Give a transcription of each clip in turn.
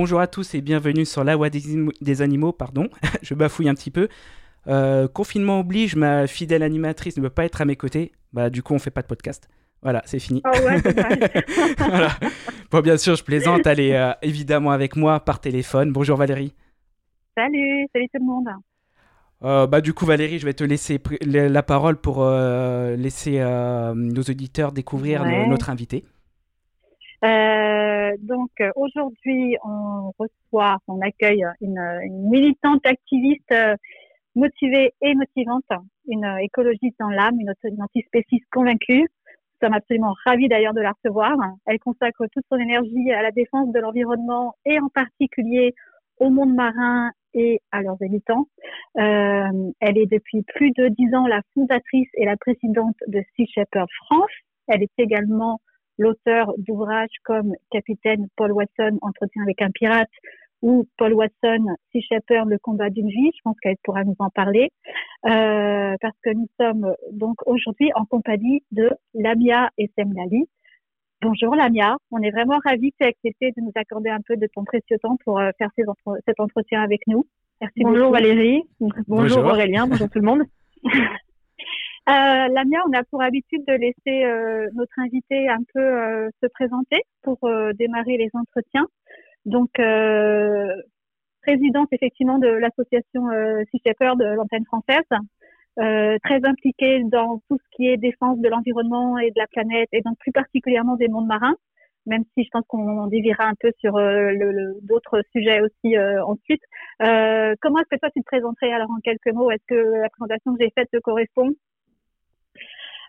bonjour à tous et bienvenue sur la voix des, animaux, pardon, je bafouille un petit peu. Euh, confinement oblige, ma fidèle animatrice ne peut pas être à mes côtés, bah du coup on fait pas de podcast. Voilà, c'est fini. Oh ouais, voilà. Bon, bien sûr, je plaisante, elle est euh, évidemment avec moi par téléphone. Bonjour Valérie. Salut, salut tout le monde. Euh, bah, du coup, Valérie, je vais te laisser la parole pour laisser nos auditeurs découvrir notre invité. Euh, donc aujourd'hui, on reçoit, on accueille une, une militante activiste euh, motivée et motivante, une écologiste dans l'âme, une, une antispéciste convaincue. Nous sommes absolument ravis d'ailleurs de la recevoir. Elle consacre toute son énergie à la défense de l'environnement et en particulier au monde marin et à leurs habitants. Euh, elle est depuis plus de dix ans la fondatrice et la présidente de Sea Shepherd France. Elle est également l'auteur d'ouvrages comme Capitaine Paul Watson, Entretien avec un pirate, ou Paul Watson, Sea Shepherd, Le combat d'une vie. Je pense qu'elle pourra nous en parler, euh, parce que nous sommes donc aujourd'hui en compagnie de Lamia et Semlali. Bonjour Lamia, on est vraiment ravis que tu aies accepté de nous accorder un peu de ton précieux temps pour euh, faire cet entretien avec nous. Merci bonjour Valérie, bonjour Aurélien, bonjour tout le monde. Euh, Lamia, on a pour habitude de laisser euh, notre invité un peu euh, se présenter pour euh, démarrer les entretiens. Donc, présidente effectivement de l'association Sea Shepherd de l'antenne française, très impliquée dans tout ce qui est défense de l'environnement et de la planète, et donc plus particulièrement des mondes marins même si je pense qu'on dévira un peu sur le, d'autres sujets aussi ensuite. Comment est-ce que toi tu te présenterais? Alors en quelques mots Est-ce que la présentation que j'ai faite te correspond?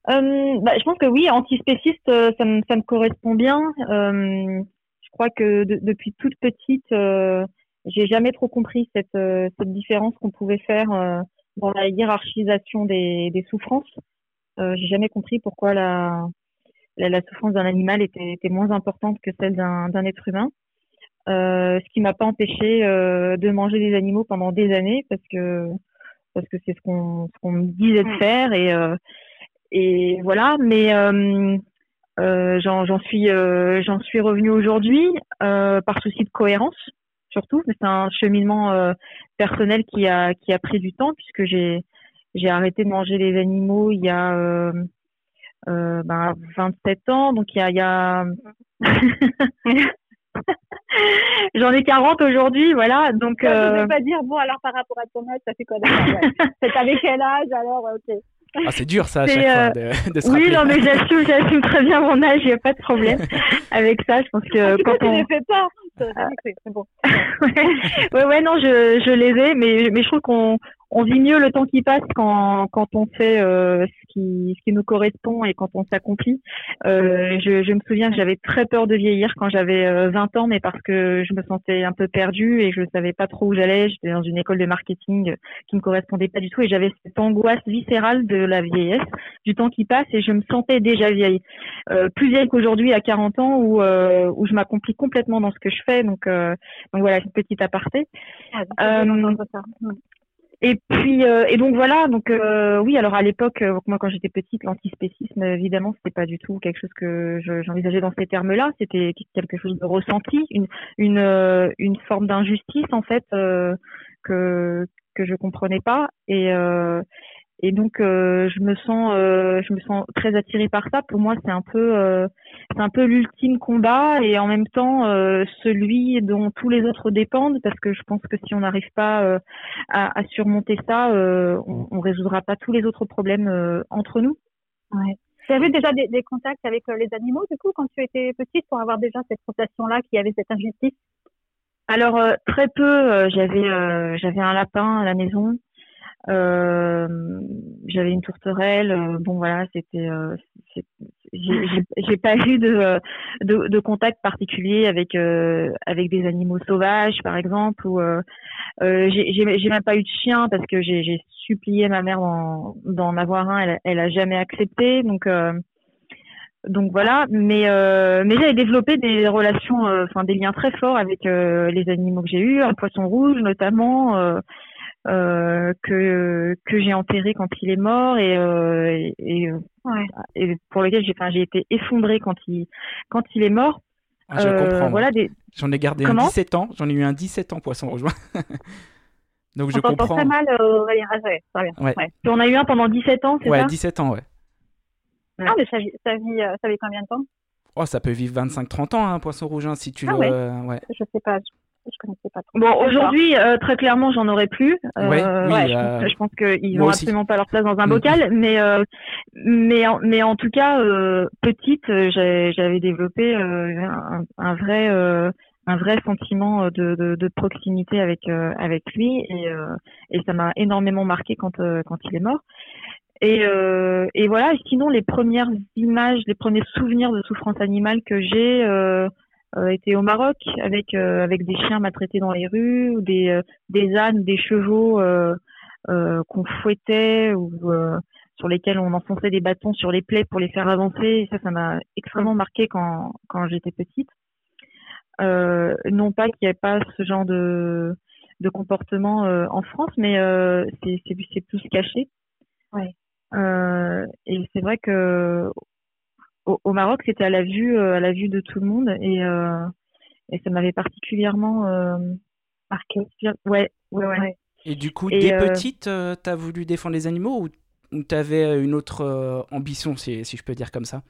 Euh, bah, je pense que oui, antispéciste, euh, ça, me, ça me correspond bien. Euh, je crois que depuis toute petite, euh, j'ai jamais trop compris cette, cette différence qu'on pouvait faire dans la hiérarchisation des, des souffrances. j'ai jamais compris pourquoi la, la, la souffrance d'un animal était, était, moins importante que celle d'un être humain. ce qui m'a pas empêché de manger des animaux pendant des années parce que parce que c'est ce qu'on ce qu'on me disait de mm. faire et et voilà, mais euh, euh, j'en suis euh, j'en suis revenue aujourd'hui par souci de cohérence surtout. C'est un cheminement personnel qui a qui a pris du temps puisque j'ai j'ai arrêté de manger les animaux il y a euh, ben, 27 ans, donc il y a, il y a... J'en ai 40 aujourd'hui, voilà. Donc, euh... je ne pas dire, bon, alors par rapport à ton âge, ça fait quoi C'est avec quel âge alors? Ok. Ah, c'est dur ça à chaque fois euh, de, de se Oui, non, mais j'assume, j'assume très bien mon âge, il n'y a pas de problème avec ça. Je pense que ah, quand on. les fais pas. C'est bon. ouais, ouais, non, je, je les ai, mais, mais je trouve qu'on on vit mieux le temps qui passe quand, quand on fait euh, ce, qui, ce qui nous correspond et quand on s'accomplit. Euh, je, je me souviens que j'avais très peur de vieillir quand j'avais 20 euh, ans, mais parce que je me sentais un peu perdue et je savais pas trop où j'allais. J'étais dans une école de marketing qui me correspondait pas du tout et j'avais cette angoisse viscérale de la vieillesse, du temps qui passe et je me sentais déjà vieille. Euh, plus vieille qu'aujourd'hui à 40 ans où, euh, où je m'accomplis complètement dans ce que je fais. Donc, euh, donc voilà, une petite aparté. Ah, et puis euh, et donc voilà donc euh, oui alors à l'époque euh, moi quand j'étais petite l'antispécisme évidemment c'était pas du tout quelque chose que j'envisageais dans ces termes-là. C'était quelque chose de ressenti une une une forme d'injustice en fait que que je comprenais pas. Et et donc euh, je me sens euh, je me sens très attirée par ça. Pour moi, c'est un peu euh, c'est un peu l'ultime combat et en même temps celui dont tous les autres dépendent parce que je pense que si on n'arrive pas à, à, surmonter ça, on, on résoudra pas tous les autres problèmes entre nous. Ouais. Tu avais déjà des, des, contacts avec les animaux du coup quand tu étais petite pour avoir déjà cette sensation là qu'il y avait cette injustice? Alors très peu. j'avais j'avais un lapin à la maison. Euh, j'avais une tourterelle. Euh, bon voilà, c'était. Euh, j'ai pas eu de, de, de, contact particulier avec euh, avec des animaux sauvages, par exemple. Ou euh, j'ai même pas eu de chien parce que j'ai supplié ma mère d'en avoir un. Elle, elle a jamais accepté. Donc donc voilà, mais euh, mais j'avais développé des relations, enfin des liens très forts avec les animaux que j'ai eus, un poisson rouge notamment, euh, que que j'ai enterré quand il est mort et euh, et, et, pour lequel j'ai enfin j'ai été effondrée quand il quand il est mort Ah, je comprends. Voilà, des... J'en ai gardé un 17 ans. J'en ai eu un 17 ans poisson rouge. Donc je On t'entend comprends. très mal, euh, Aurélien. Ah, ouais, très bien. Ouais. En as eu un pendant 17 ans, c'est Ouais, ça? 17 ans, ouais. Ah, mais ça vit, ça vit, euh, ça vit combien de temps? Oh, ça peut vivre 25-30 ans, un poisson rouge, hein, si tu Ah le. ouais. euh, ouais. Je sais pas. Je, connaissais pas trop. Bon, aujourd'hui, euh, très clairement, j'en aurais plus. Euh, Ouais, oui, ouais, je euh, pense, je pense qu'ils n'ont absolument pas leur place dans un Mm. bocal, mais euh, mais en, mais en tout cas, euh, petite, j'avais développé euh, un, un vrai euh, un vrai sentiment de, de, de proximité avec euh, avec lui et euh, et ça m'a énormément marqué quand euh, quand il est mort. Et, euh, et voilà. Sinon, les premières images, les premiers souvenirs de souffrance animale que j'ai euh, euh, étaient au Maroc, avec euh, avec des chiens maltraités dans les rues, ou des euh, des ânes, des chevaux qu'on fouettait ou sur lesquels on enfonçait des bâtons sur les plaies pour les faire avancer. Et ça, ça m'a extrêmement marqué quand quand j'étais petite. Euh, non pas qu'il n'y ait pas ce genre de de comportement euh, en France, mais euh, c'est plus caché. Ouais. Et c'est vrai que au, au Maroc, c'était à la vue, euh, à la vue de tout le monde, et euh, et ça m'avait particulièrement euh, Marqué. ouais, ouais, ouais. Et du coup, Et, dès euh, petite, euh, t'as voulu défendre les animaux ou, ou t'avais une autre ambition, si, si je peux dire comme ça?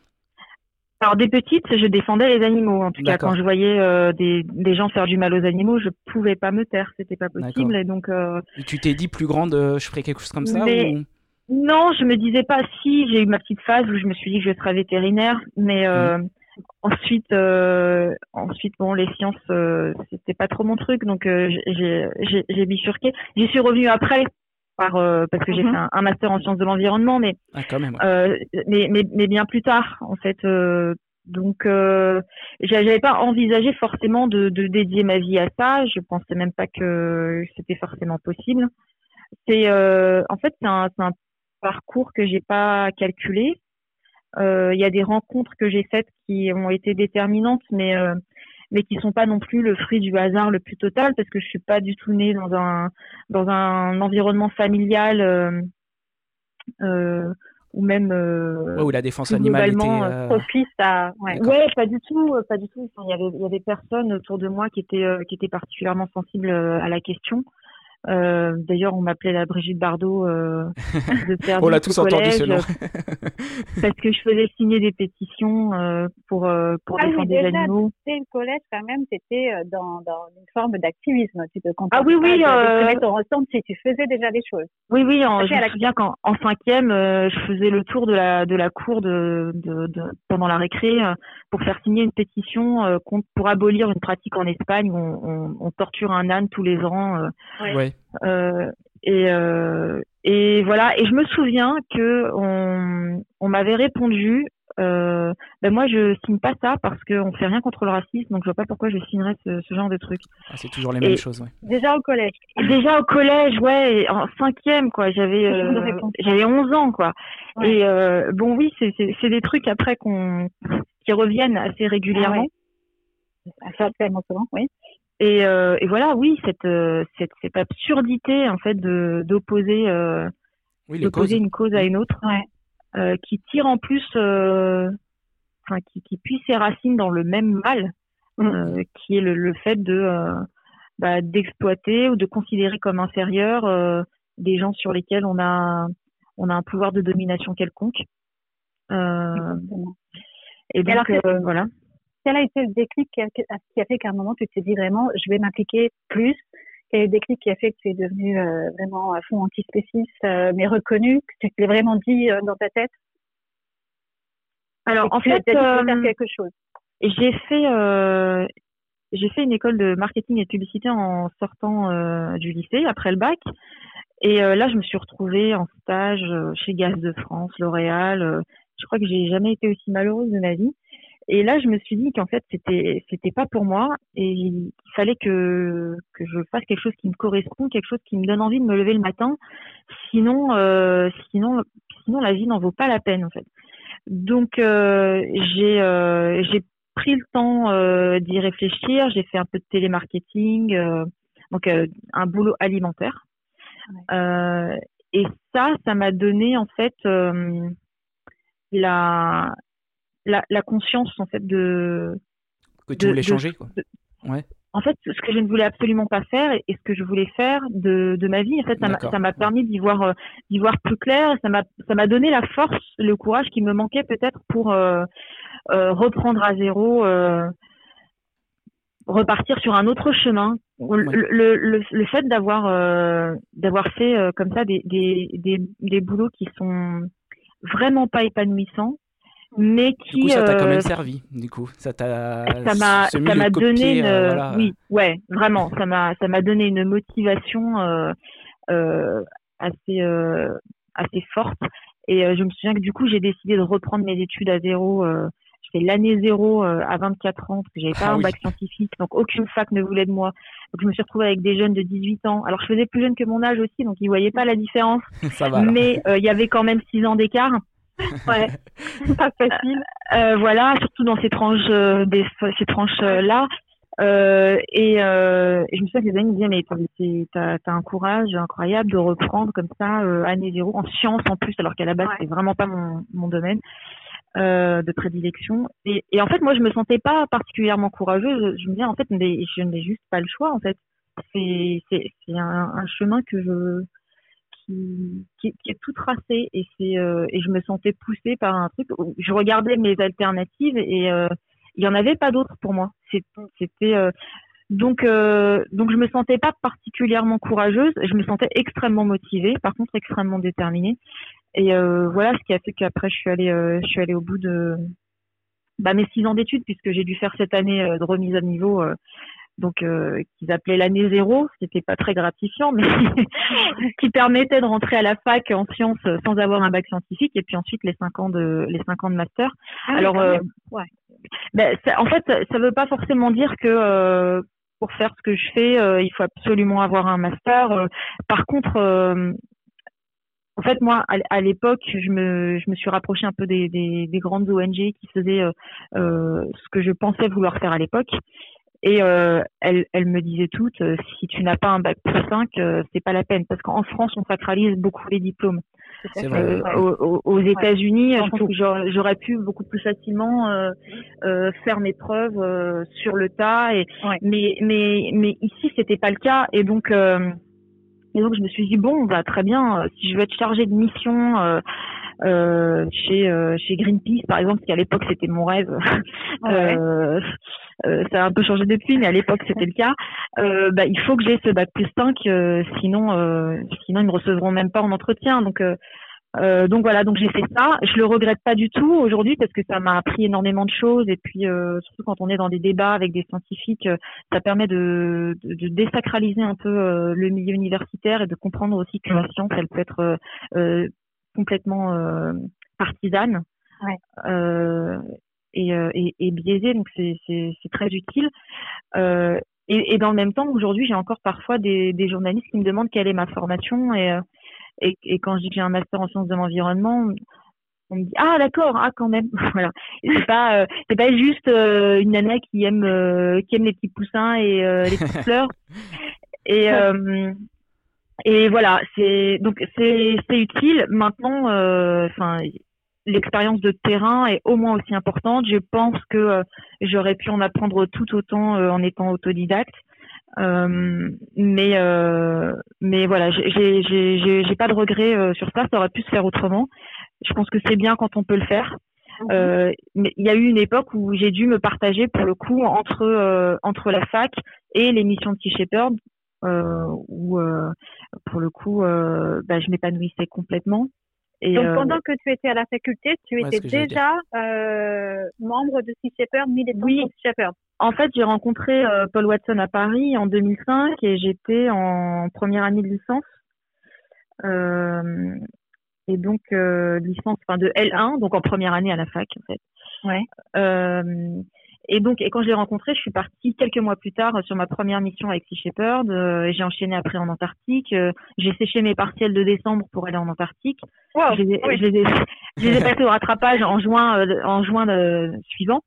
Alors des petites, je défendais les animaux. En tout cas, quand je voyais des, des gens faire du mal aux animaux, je pouvais pas me taire, c'était pas possible. Et donc Et tu t'es dit plus grande, je ferais quelque chose comme ça Mais- ou... non, je me disais pas si. J'ai eu ma petite phase où je me suis dit que je serais vétérinaire, mais euh, ensuite, euh, ensuite bon, les sciences, euh, c'était pas trop mon truc, donc euh, j'ai j'ai bifurqué. J'y suis revenue après. Par, euh, parce que j'ai Mhm. fait un, un master en sciences de l'environnement, mais Ah, quand même. ouais. Euh, mais, mais, mais bien plus tard, en fait. euh, donc, euh, j'a- j'avais pas envisagé forcément de, de dédier ma vie à ça. Je pensais même pas que c'était forcément possible. C'est, euh, en fait, c'est un, c'est un parcours que j'ai pas calculé. Euh, Il y a des rencontres que j'ai faites qui ont été déterminantes, mais euh, mais qui sont pas non plus le fruit du hasard le plus total, parce que je suis pas du tout née dans un dans un environnement familial. euh, euh, ou même euh, Ouais, où la défense animale était. euh, Propice à. Ouais. Pas du tout, euh, pas du tout. Il y avait, il y avait personne autour de moi qui était, euh, qui était particulièrement sensible euh, à la question. Euh, D'ailleurs, on m'appelait la Brigitte Bardot euh, de On l'a tous entendu ce nom. parce que je faisais signer des pétitions euh, pour euh, pour Ah oui, défendre les déjà, animaux. Le collège, quand même, tu étais dans, dans une forme d'activisme. Tu te Ah oui, oui, euh, Tu ton ressenti, tu faisais déjà des choses. Oui, oui. En, je me souviens qu'en en cinquième, euh, je faisais le tour de la de la cour de, de, de pendant la récré euh, pour faire signer une pétition euh, contre pour abolir une pratique en Espagne où on, on, on torture un âne tous les ans. euh, Ouais. Ouais. Euh, et, euh, et voilà. Et je me souviens que on, on m'avait répondu, euh, ben moi je signe pas ça parce qu'on fait rien contre le racisme, donc je vois pas pourquoi je signerais ce, ce genre de truc. Ah, c'est toujours les Et- mêmes choses. Ouais. Déjà au collège. Et déjà au collège, ouais, en cinquième quoi, j'avais euh, j'avais 11 ans quoi. Ouais. Et euh, bon oui, c'est c'est c'est des trucs après qu'on qui reviennent assez régulièrement. Ah ouais. Ça, tellement souvent, oui. Et, euh, et voilà, oui, cette, euh, cette, cette absurdité en fait de d'opposer euh, Oui, une cause à une autre, Ouais. euh, qui tire en plus, euh, enfin qui, qui puise ses racines dans le même mal, euh, qui est le, le fait de euh, bah, d'exploiter ou de considérer comme inférieurs euh, des gens sur lesquels on a on a un pouvoir de domination quelconque. Euh, et donc alors que- euh, voilà. Quel a été le déclic qui a, qui a fait qu'à un moment tu t'es dit vraiment je vais m'impliquer plus? Quel est le déclic qui a fait que tu es devenu euh, vraiment à fond antispéciste euh, mais reconnu, que tu te l'es vraiment dit euh, dans ta tête? Alors et en tu as fait, veux faire euh, quelque chose J'ai fait euh, j'ai fait une école de marketing et de publicité en sortant euh, du lycée après le bac. Et euh, là, je me suis retrouvée en stage euh, chez Gaz de France, L'Oréal. je crois que j'ai jamais été aussi malheureuse de ma vie. Et là, je me suis dit qu'en fait, c'était c'était pas pour moi et il fallait que que je fasse quelque chose qui me correspond, quelque chose qui me donne envie de me lever le matin. Sinon, euh, sinon, sinon, la vie n'en vaut pas la peine en fait. Donc, euh, j'ai euh, j'ai pris le temps d'y réfléchir. J'ai fait un peu de télémarketing, donc un boulot alimentaire. Et ça, ça m'a donné en fait la, la la conscience en fait de que tu voulais changer, quoi. ouais en fait, ce que je ne voulais absolument pas faire et ce que je voulais faire de, de ma vie, en fait, ça m'a permis d'y voir, euh, d'y voir plus clair. Ça m'a, ça m'a donné la force, le courage qui me manquait peut-être pour euh, euh, reprendre à zéro, repartir sur un autre chemin. Le, le, le, fait d'avoir, d'avoir fait comme ça des, des, des, des boulots qui sont vraiment pas épanouissants, mais qui du coup, ça t'a quand même euh, servi du coup. Ça t'a ça m'a ça m'a donné une... Euh, oui ouais vraiment ça m'a ça m'a donné une motivation euh, euh assez assez forte. Et je me souviens que du coup j'ai décidé de reprendre mes études à zéro je fais l'année zéro à 24 ans parce que j'avais pas ah un bac scientifique donc aucune fac ne voulait de moi. Donc je me suis retrouvée avec des jeunes de 18 ans. Alors je faisais plus jeune que mon âge aussi donc ils voyaient pas la différence. Ça va, mais il y avait quand même 6 ans d'écart ouais, pas facile. Euh, euh, voilà, surtout dans ces tranches, euh, des, ces tranches là. et, je me souviens que les amis me disaient mais t'as as un courage incroyable de reprendre comme ça année zéro en sciences en plus alors qu'à la base c'est vraiment pas mon, mon domaine de prédilection. Et, et, en fait moi je me sentais pas particulièrement courageuse. Je me disais en fait je n'ai juste pas le choix en fait. C'est c'est un, un chemin que je qui, est tout tracé et c'est euh, et je me sentais poussée par un truc. Je regardais mes alternatives et euh, il y en avait pas d'autres pour moi. C'était euh, donc donc je me sentais pas particulièrement courageuse. Je me sentais extrêmement motivée, par contre extrêmement déterminée. Et voilà ce qui a fait qu'après je suis allée je suis allée au bout de bah, mes six ans d'études puisque j'ai dû faire cette année de remise à niveau donc euh, qu'ils appelaient l'année zéro, ce qui n'était pas très gratifiant, mais qui permettait de rentrer à la fac en sciences sans avoir un bac scientifique, et puis ensuite les cinq ans de les cinq ans de master. Ah Alors, euh, ouais. ben, en fait, ça ne veut pas forcément dire que euh, pour faire ce que je fais, euh, il faut absolument avoir un master. par contre, en fait, moi, à, l'époque, je me, je me suis rapprochée un peu des, des, des grandes ONG qui faisaient ce que je pensais vouloir faire à l'époque. Et euh, elle, elle me disait toutes, euh, si tu n'as pas un bac plus 5, euh, c'est pas la peine, parce qu'en France, on sacralise beaucoup les diplômes. Vrai, aux, aux États-Unis, je pense que j'aurais pu beaucoup plus facilement faire mes preuves sur le tas. Et, mais, mais, mais ici, c'était pas le cas. Et donc, et donc, je me suis dit bon, bah très bien. Si je veux être chargée de mission euh, chez euh, chez Greenpeace par exemple, qui à l'époque c'était mon rêve. euh, euh, ça a un peu changé depuis, mais à l'époque c'était le cas. bah, il faut que j'ai ce bac plus 5, sinon sinon ils me recevront même pas en entretien. Donc euh, donc voilà, donc j'ai fait ça. Je le regrette pas du tout aujourd'hui parce que ça m'a appris énormément de choses et puis euh, surtout quand on est dans des débats avec des scientifiques, ça permet de, de, de désacraliser un peu le milieu universitaire et de comprendre aussi que la science, elle peut être complètement euh, partisane. Euh, et, euh, et, et, biaisée, donc c'est très utile. Et, et, dans le même temps, aujourd'hui, j'ai encore parfois des, des, journalistes qui me demandent quelle est ma formation et, et, et quand je dis que j'ai un master en sciences de l'environnement, on me dit ah d'accord ah quand même. Voilà. C'est pas c'est pas juste une nana qui aime qui aime les petits poussins et les petites fleurs. Et et voilà, c'est donc c'est utile. Maintenant, euh, enfin, l'expérience de terrain est au moins aussi importante. Je pense que euh, j'aurais pu en apprendre tout autant euh, en étant autodidacte. mais mais voilà, j'ai j'ai pas de regrets sur ça. Ça aurait pu se faire autrement. Je pense que c'est bien quand on peut le faire. Mhm. mais il y a eu une époque où j'ai dû me partager pour le coup entre entre la fac et l'émission de Sea Shepherd euh, où euh, pour le coup, euh, bah, je m'épanouissais complètement. Et Donc pendant que tu étais à la faculté, tu étais déjà membre de Sea Shepherd, militant oui. Sea Shepherd. En fait, j'ai rencontré Paul Watson à Paris en 2005 et j'étais en première année de licence. Euh, et donc licence enfin de L1 donc en première année à la fac en fait ouais euh, et donc, et quand je l'ai rencontré, je suis partie quelques mois plus tard sur ma première mission avec Sea Shepherd. Euh, j'ai enchaîné après en Antarctique. Euh, j'ai séché mes partiels de décembre pour aller en Antarctique. je, les, je, les ai, je les ai passés au rattrapage en juin, euh, en juin suivant.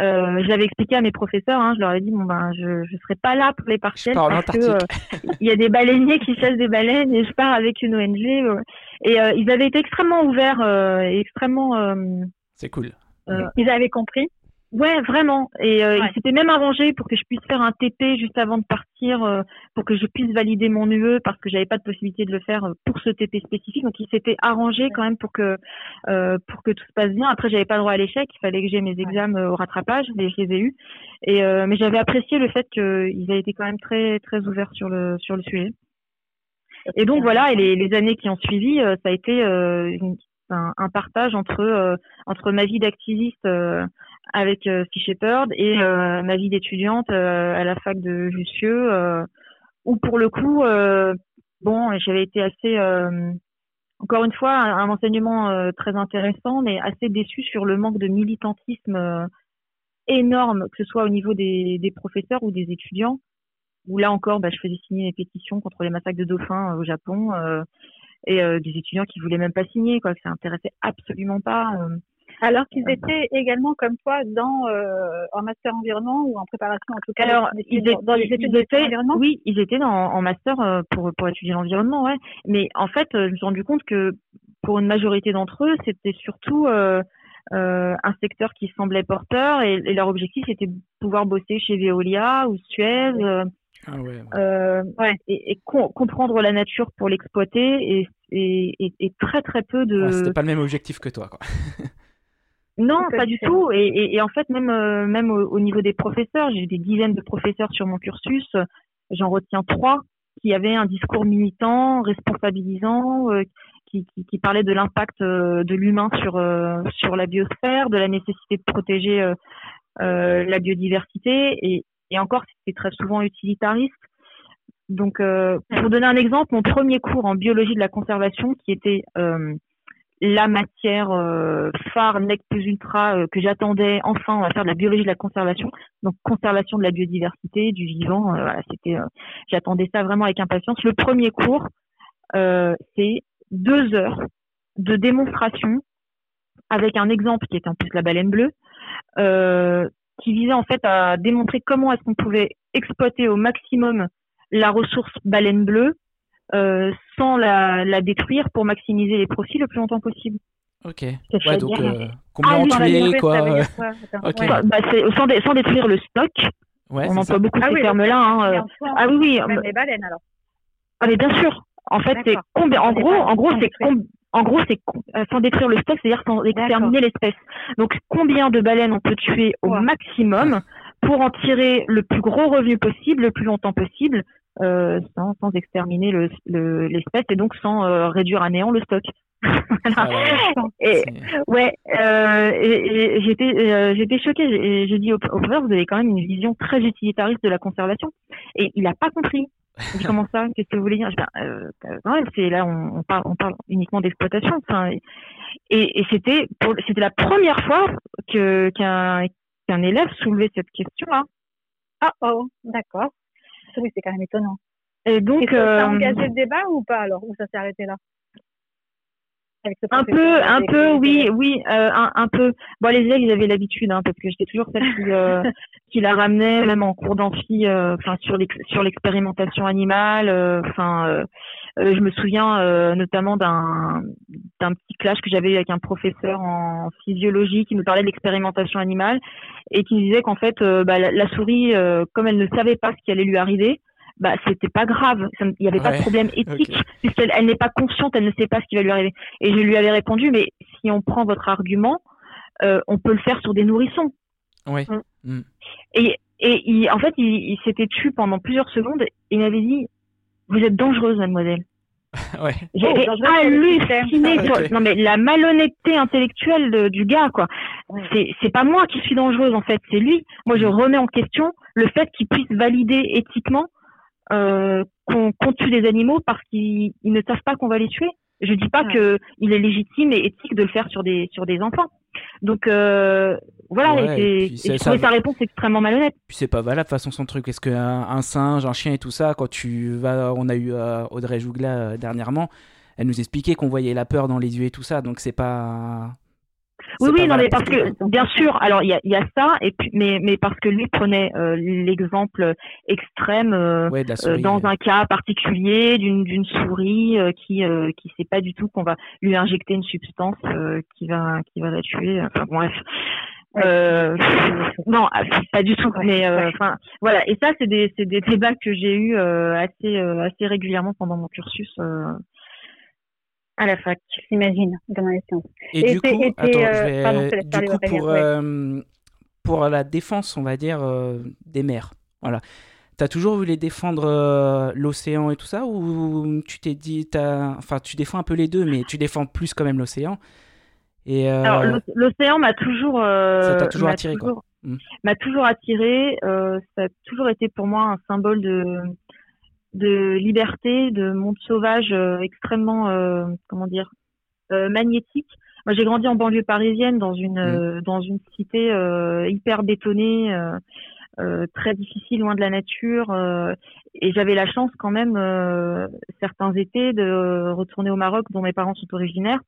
Euh, je l'avais expliqué à mes professeurs, hein, je leur ai dit bon ben je ne serai pas là pour les partiels parce que il y a des baleiniers qui chassent des baleines et je pars avec une ONG et ils avaient été extrêmement ouverts et extrêmement c'est cool. ils avaient compris Ouais, vraiment. Et euh, il s'était même arrangé pour que je puisse faire un TP juste avant de partir, euh, pour que je puisse valider mon UE parce que j'avais pas de possibilité de le faire euh, pour ce TP spécifique. Donc il s'était arrangé quand même pour que pour que tout se passe bien. Après, j'avais pas le droit à l'échec. Il fallait que j'ai mes examens au rattrapage, mais je les ai eus. Et mais j'avais apprécié le fait qu'ils aient été quand même très très ouverts sur le sur le sujet. Et donc voilà, et les, les années qui ont suivi, ça a été une, un, un, partage entre entre ma vie d'activiste avec euh, et euh, ma vie d'étudiante euh, à la fac de Jussieu, où pour le coup, bon, j'avais été assez encore une fois, un, enseignement très intéressant, mais assez déçu sur le manque de militantisme énorme, que ce soit au niveau des, professeurs ou des étudiants. Où là encore, bah, je faisais signer des pétitions contre les massacres de dauphins au Japon et des étudiants qui voulaient même pas signer, quoi, que ça intéressait absolument pas. Alors qu'ils étaient également comme toi dans euh, en master environnement ou en préparation en tout cas. Alors ils étaient, dans les études étaient, oui, ils étaient dans, en master euh, pour pour étudier l'environnement, ouais. Mais en fait, euh, je me suis rendu compte que pour une majorité d'entre eux, c'était surtout euh, euh, un secteur qui semblait porteur et, et, leur objectif c'était de pouvoir bosser chez Veolia ou Suez. Ah ouais, Euh, ouais, et, et comprendre la nature pour l'exploiter et, et, et, très très peu de. Ouais, c'était pas le même objectif que toi, quoi. Non, pas du tout. Et, et, et, en fait, même, euh, même au, niveau des professeurs, j'ai des dizaines de professeurs sur mon cursus. J'en retiens trois qui avaient un discours militant, responsabilisant, euh, qui, qui, qui, parlait de l'impact euh, de l'humain sur, sur la biosphère, de la nécessité de protéger la biodiversité. Et, et encore, c'était très souvent utilitariste. Donc, pour donner un exemple, mon premier cours en biologie de la conservation, qui était la matière euh, phare nec plus ultra euh, que j'attendais enfin on va faire de la biologie de la conservation. Donc conservation de la biodiversité du vivant euh, voilà, c'était j'attendais ça vraiment avec impatience. Le premier cours c'est deux heures de démonstration avec un exemple qui était en plus la baleine bleue qui visait en fait à démontrer comment est-ce qu'on pouvait exploiter au maximum la ressource baleine bleue euh, sans la, la, détruire pour maximiser les profits le plus longtemps possible. Ok. Ouais, donc euh, combien ah, tué, quoi. okay. bah, sans, dé sans, détruire le stock. Ouais, on emploie beaucoup ah, ces oui, termes-là. Hein. Euh. Ah oui, oui. Même les baleines alors. Ah mais bien sûr. En fait, c'est combien. En gros, en gros, c'est en gros, c'est sans détruire le stock, c'est-à-dire sans exterminer l'espèce. Donc, combien de baleines on peut tuer au maximum pour en tirer le plus gros revenu possible, le plus longtemps possible, sans, sans, exterminer l'espèce le, l'espèce et donc sans euh, réduire à néant le stock. voilà. Ah et, ouais, euh, j'étais euh, j'étais choquée. J'ai dit au, professeur, vous avez quand même une vision très utilitariste de la conservation. Et il n'a pas compris. Comment ça? Qu'est-ce que vous voulez dire? Euh, C'est là, on, on, parle, on parle uniquement d'exploitation. Enfin, et, et c'était c'était la première fois que qu'un qu'un élève soulevait cette question-là. Ah oh, d'accord oui, c'est quand même étonnant. Et donc, Et ça, a engagé le débat ou pas alors? Ou ça s'est arrêté là? Un peu, un peu, oui, oui, euh, un, un, peu. Bon, les élèves, ils avaient l'habitude, hein, parce que j'étais toujours celle qui, euh, qui la ramenait, même en cours d'amphi, euh, enfin sur sur l'expérimentation animale. Euh, enfin, je me souviens notamment d'un d'un petit clash que j'avais eu avec un professeur en physiologie qui nous parlait de l'expérimentation animale et qui disait qu'en fait, bah, la, la, souris, comme elle ne savait pas ce qui allait lui arriver, bah c'était pas grave, il n'y avait pas de problème éthique puisqu'elle elle, n'est pas consciente, elle ne sait pas ce qui va lui arriver. Et je lui avais répondu, mais si on prend votre argument, euh, on peut le faire sur des nourrissons. Oui. Mm. Mm. Et, et il, en fait, il, il s'était tué pendant plusieurs secondes et il m'avait dit, vous êtes dangereuse, mademoiselle. ouais. J'avais oh, halluciné sur non mais la malhonnêteté intellectuelle du gars quoi. C'est c'est pas moi qui suis dangereuse en fait, c'est lui. Moi je mm. remets en question le fait qu'il puisse valider éthiquement euh, qu'on tue des animaux parce qu'ils ne savent pas qu'on va les tuer. Je dis pas que il est légitime et éthique de le faire sur des sur des enfants. Donc euh, voilà, et, sa réponse extrêmement malhonnête. Puis c'est pas valable de façon son truc. Est-ce qu'un un singe, un chien et tout ça, quand tu vas, on a eu euh, Audrey Jougla euh, dernièrement, elle nous expliquait qu'on voyait la peur dans les yeux et tout ça, donc c'est pas oui, oui, non, mais parce que bien sûr, alors il y a, y a, ça, et puis, mais, mais parce que lui prenait euh, l'exemple extrême euh, euh, dans un cas particulier d'une d'une souris qui qui sait pas du tout qu'on va lui injecter une substance qui va qui va la tuer. Enfin bref. Euh, non, ah, pas du tout. mais euh, enfin, voilà. Et ça, c'est des, c'est des débats que j'ai eu euh, assez, assez régulièrement pendant mon cursus à la fac. J'imagine, dans les sciences. Et, du coup, attends, je vais, du coup pour, pour la défense, on va dire, des mers. Voilà. T'as toujours voulu défendre l'océan et tout ça ou tu t'es dit, as... enfin tu défends un peu les deux, mais tu défends plus quand même l'océan euh, l'océan m'a toujours. Euh, ça t'a toujours attiré, quoi. Mm. M'a toujours attiré. Euh, ça a toujours été pour moi un symbole de, de liberté, de monde sauvage extrêmement, comment dire, magnétique. Moi, j'ai grandi en banlieue parisienne, dans une, mm. dans une cité hyper bétonnée. très difficile, loin de la nature. et j'avais la chance quand même, certains étés, de retourner au Maroc, dont mes parents sont originaires,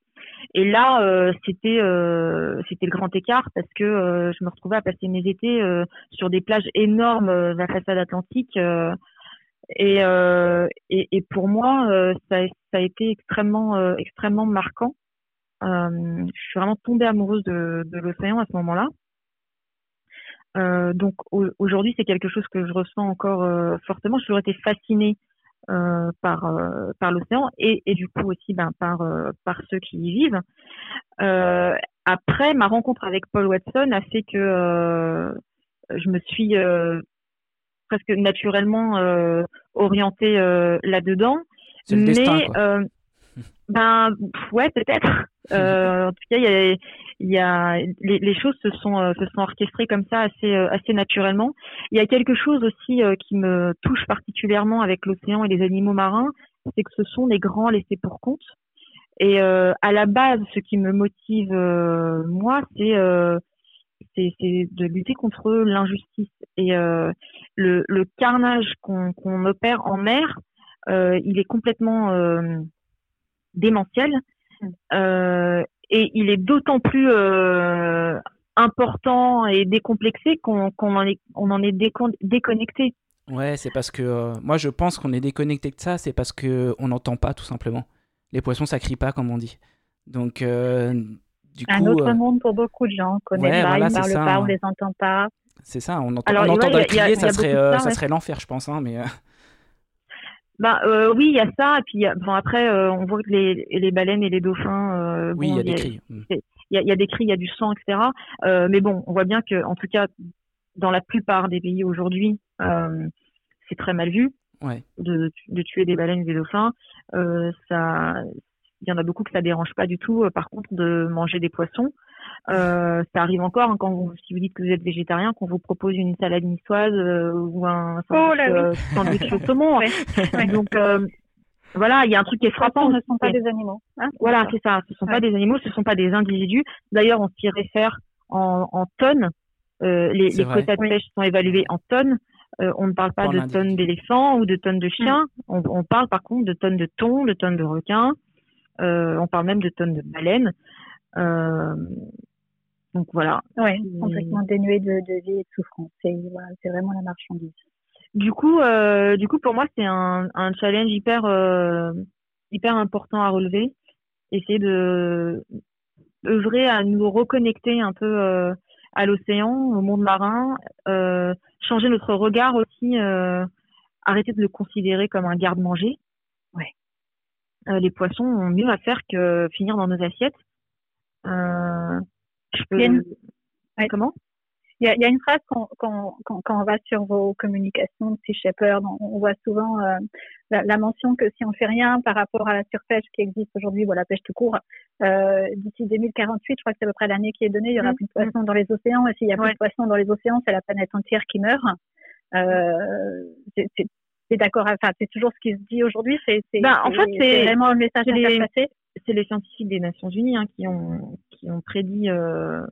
et là, euh, c'était euh, c'était le grand écart parce que euh, je me retrouvais à passer mes étés sur des plages énormes de la façade atlantique. Et, et, pour moi, ça, ça, a été extrêmement extrêmement marquant. je suis vraiment tombée amoureuse de, l'océan à ce moment-là. donc aujourd'hui, c'est quelque chose que je ressens encore fortement. J'ai toujours été fascinée euh, par euh, par l'océan et, et, du coup aussi ben, par euh, par ceux qui y vivent. après, ma rencontre avec Paul Watson a fait que je me suis presque naturellement orientée là-dedans. Mais ben ouais peut-être. en tout cas, il y a il y a les, les choses se sont euh, se sont orchestrées comme ça assez euh, assez naturellement. Il y a quelque chose aussi euh, qui me touche particulièrement avec l'océan et les animaux marins, c'est que ce sont des grands laissés pour compte. Et à la base, ce qui me motive moi, c'est c'est de lutter contre l'injustice et le, le carnage qu'on qu'on opère en mer, il est complètement démentiel. Euh, et il est d'autant plus euh, important et décomplexé qu'on en est, on en est déconnecté. Ouais, c'est parce que euh, moi je pense qu'on est déconnecté de ça, c'est parce que on n'entend pas tout simplement. Les poissons ça crie pas comme on dit. Donc euh, du un autre monde pour beaucoup de gens. On connaît pas, ils ne parlent pas, on on les entend pas. C'est ça, on entend, on entend crier, ça, serait, ça, serait l'enfer, je pense. Hein, mais bah euh, oui, il y a ça. Et puis bon après, euh, on voit que les, les baleines et les dauphins. Euh, oui, il y a des cris. Il y a, des cris, il y a du sang, etc. Euh, mais bon, on voit bien que, en tout cas, dans la plupart des pays aujourd'hui, c'est très mal vu ouais. de, de tuer des baleines et des dauphins. ça, il y en a beaucoup que ça dérange pas du tout. par contre, de manger des poissons. Euh, ça arrive encore hein, quand vous, si vous dites que vous êtes végétarien, qu'on vous propose une salade niçoise euh, ou un sandwich, oh au saumon. Donc voilà, il y a un truc qui est frappant. Ce ne sont pas des animaux. Hein voilà, c'est ça. Ce ne sont pas des animaux, ce ne sont pas des individus. D'ailleurs, on s'y réfère en, en tonnes. Euh, les, les quotas de pêche sont évalués en tonnes. Euh, on ne parle pas de tonnes d'éléphants ou de tonnes de chiens. On, on, parle par contre de tonnes de thon, de tonnes de requins. Euh, on parle même de tonnes de baleines. Euh, donc voilà. Oui, complètement dénué de, de vie et de souffrance. C'est voilà, vraiment la marchandise. Du coup, euh, du coup, pour moi, c'est un, un challenge hyper, hyper important à relever. Essayer de œuvrer à nous reconnecter un peu à l'océan, au monde marin, euh, changer notre regard aussi, euh, arrêter de le considérer comme un garde-manger. Ouais. Les poissons ont mieux à faire que finir dans nos assiettes. Euh, Comment? Il y, a, il y, a, une phrase quand, quand, quand, quand, on va sur vos communications de Sea Shepherd, on, voit souvent euh, la, la, mention que si on fait rien par rapport à la surpêche qui existe aujourd'hui, ou la pêche tout court, euh, d'ici 2048, je crois que c'est à peu près l'année qui est donnée, il y aura mmh. plus de poissons dans les océans. Et s'il y a plus de poissons dans les océans, c'est la planète entière qui meurt. Euh, c'est d'accord. Enfin, c'est toujours ce qui se dit aujourd'hui. C'est ben, en fait, c'est vraiment le message à faire passer c'est les scientifiques des Nations Unies hein, qui ont qui ont prédit euh,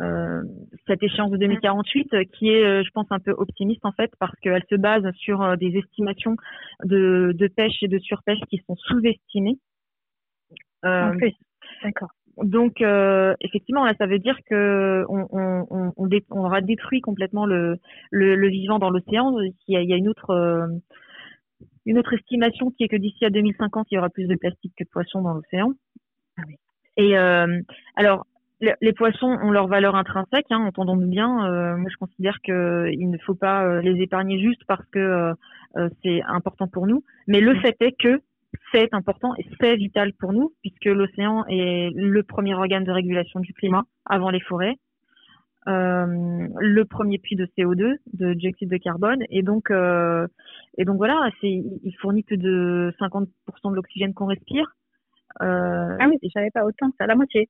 euh, cette échéance de 2048 euh, qui est, je pense, un peu optimiste en fait parce qu'elle se base sur des estimations de, de pêche et de surpêche qui sont sous-estimées. en plus, d'accord. Donc effectivement, là, ça veut dire que on, on, on, on, aura détruit complètement le, le, le vivant dans l'océan. Il, il, y a une autre une autre estimation qui est que d'ici à 2050, il y aura plus de plastique que de poissons dans l'océan. Ah oui. Et euh, alors, les poissons ont leur valeur intrinsèque, hein, entendons-nous bien. moi, je considère qu'il ne faut pas les épargner juste parce que c'est important pour nous. Mais le fait est que c'est important et c'est vital pour nous, puisque l'océan est le premier organe de régulation du climat avant les forêts, euh, le premier puits de CO2, de dioxyde de carbone, et donc euh, et donc voilà, c'est il fournit plus de 50% de l'oxygène qu'on respire. Euh, ah oui, je savais pas autant que ça, la moitié.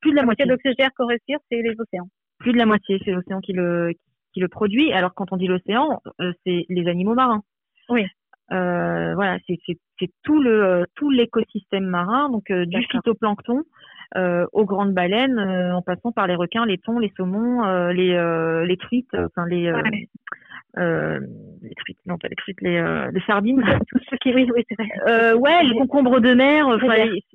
Plus de la, moitié, moitié d'oxygène qu'on respire, c'est les océans. Plus de la moitié, c'est l'océan qui le qui le produit. Alors quand on dit l'océan, euh, c'est les animaux marins. Oui. Euh, voilà, c'est tout le euh, tout l'écosystème marin, donc euh, du phytoplancton euh, aux grandes baleines, en passant par les requins, les thons, les saumons, les les truites, enfin les les truites, non pas les truites, les, les sardines, tout ce qui oui, oui c'est vrai. ouais, les concombres de mer, enfin,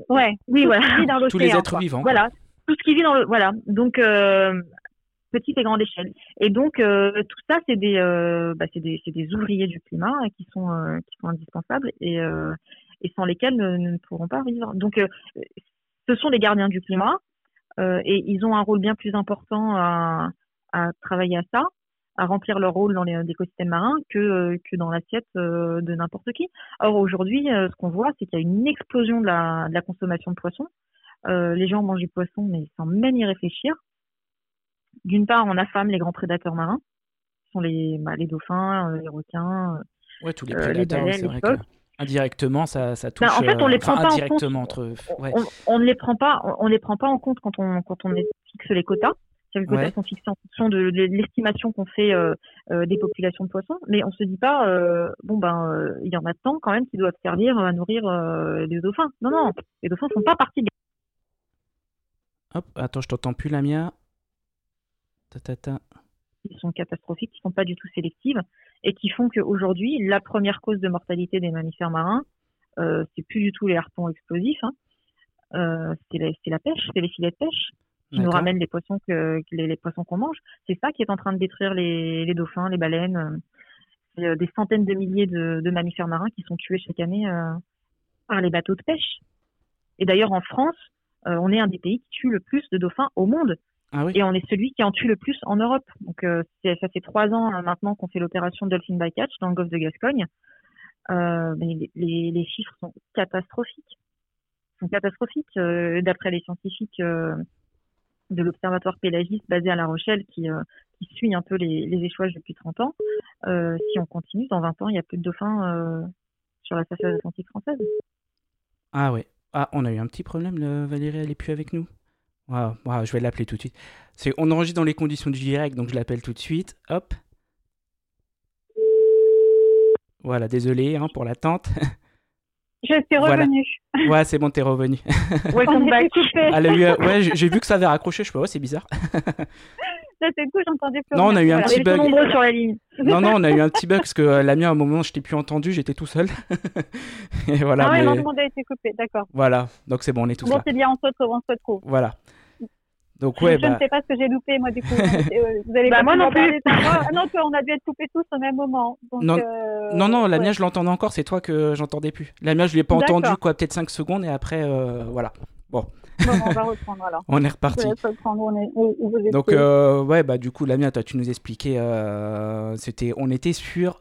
ouais, oui voilà, tous les êtres vivants. Voilà, tout ce qui vit dans le voilà. Donc petite et grande échelle. Et donc euh, tout ça, c'est des, euh, bah, c'est des, ouvriers du climat qui sont euh, qui sont indispensables et, sans lesquels nous, ne pourrons pas vivre. Donc ce sont les gardiens du climat et ils ont un rôle bien plus important à, travailler à ça à remplir leur rôle dans les écosystèmes marins que, que dans l'assiette de n'importe qui. Or aujourd'hui, ce qu'on voit, c'est qu'il y a une explosion de la, de la consommation de poissons. les gens mangent du poisson, mais sans même y réfléchir. D'une part, on affame les grands prédateurs marins, qui sont les, bah, les dauphins, euh, les requins. Euh, ouais, tous les prédateurs, c'est vrai que indirectement, ça, ça touche. Bah, en fait, on les prend pas en compte. Entre... Ouais. On, ne les prend pas, on, les prend pas en compte quand on quand on fixe les quotas. Les quotas sont fixés en fonction de, l'estimation qu'on fait euh, des populations de poissons, mais on se dit pas, bon ben, il y en a tant quand même qui doivent servir à nourrir les dauphins. Non, non, les dauphins font pas partie. De... Hop, attends, je t'entends plus, Lamia. Ils sont catastrophiques, qui sont pas du tout sélectives et qui font qu'aujourd'hui, la première cause de mortalité des mammifères marins, euh, c'est plus du tout les harpons explosifs, hein. euh, c'est la, pêche, c'est les filets de pêche qui nous ramènent les poissons que, les, poissons qu'on mange. C'est ça qui est en train de détruire les, dauphins, les baleines. C'est euh, des centaines de milliers de, de, mammifères marins qui sont tués chaque année euh, par les bateaux de pêche. Et d'ailleurs, en France, on est un des pays qui tue le plus de dauphins au monde. Ah et on est celui qui en tue le plus en Europe. Donc euh, ça fait trois ans euh, maintenant qu'on fait l'opération Dolphin Bycatch dans le golfe de Gascogne. Euh, mais les, les, chiffres sont catastrophiques. Ils sont catastrophiques. Euh, d'après les scientifiques de l'Observatoire pélagiste basé à La Rochelle qui, qui suit un peu les, les échouages depuis 30 ans, si on continue, dans 20 ans, il n'y a plus de dauphins sur la façade atlantique française. Ah ouais. Ah, on a eu un petit problème, Valérie, elle est plus avec nous. Wow, je vais l'appeler tout de suite. C'est, on enregistre dans les conditions du direct, donc je l'appelle tout de suite. Hop. Voilà, désolé hein, pour l'attente. Je suis revenu. Ouais, c'est bon, t'es revenu. Welcome back. Euh, ouais, j'ai vu que ça avait raccroché. Je sais pas, ouais, c'est bizarre. c'est cool, j'entendais plus. Non, on a eu un petit bug. sur la ligne. Non, non, on a eu un petit bug parce que euh, la mienne, à un moment, je t'ai plus entendu, j'étais tout seul. Et voilà. Ah ouais, mais... mon a été coupé, d'accord. Voilà, donc c'est bon, on est tous bon, là. Bon, c'est bien, on se retrouve, on se retrouve. Voilà. Donc, ouais, je bah... ne sais pas ce que j'ai loupé, moi, du coup. Euh, vous allez bah, moi non plus. Ah, non, on a dû être coupés tous au même moment. Donc, non, euh... non, non, la mienne, je l'entendais encore, c'est toi que j'entendais plus. La mienne, je ne l'ai pas entendu, quoi, peut-être 5 secondes, et après, euh, voilà. Bon. Bon. on va reprendre alors. on est reparti. On est... Donc, euh, ouais, bah, du coup, la mienne, toi, tu nous expliquais, euh, c'était, on était sur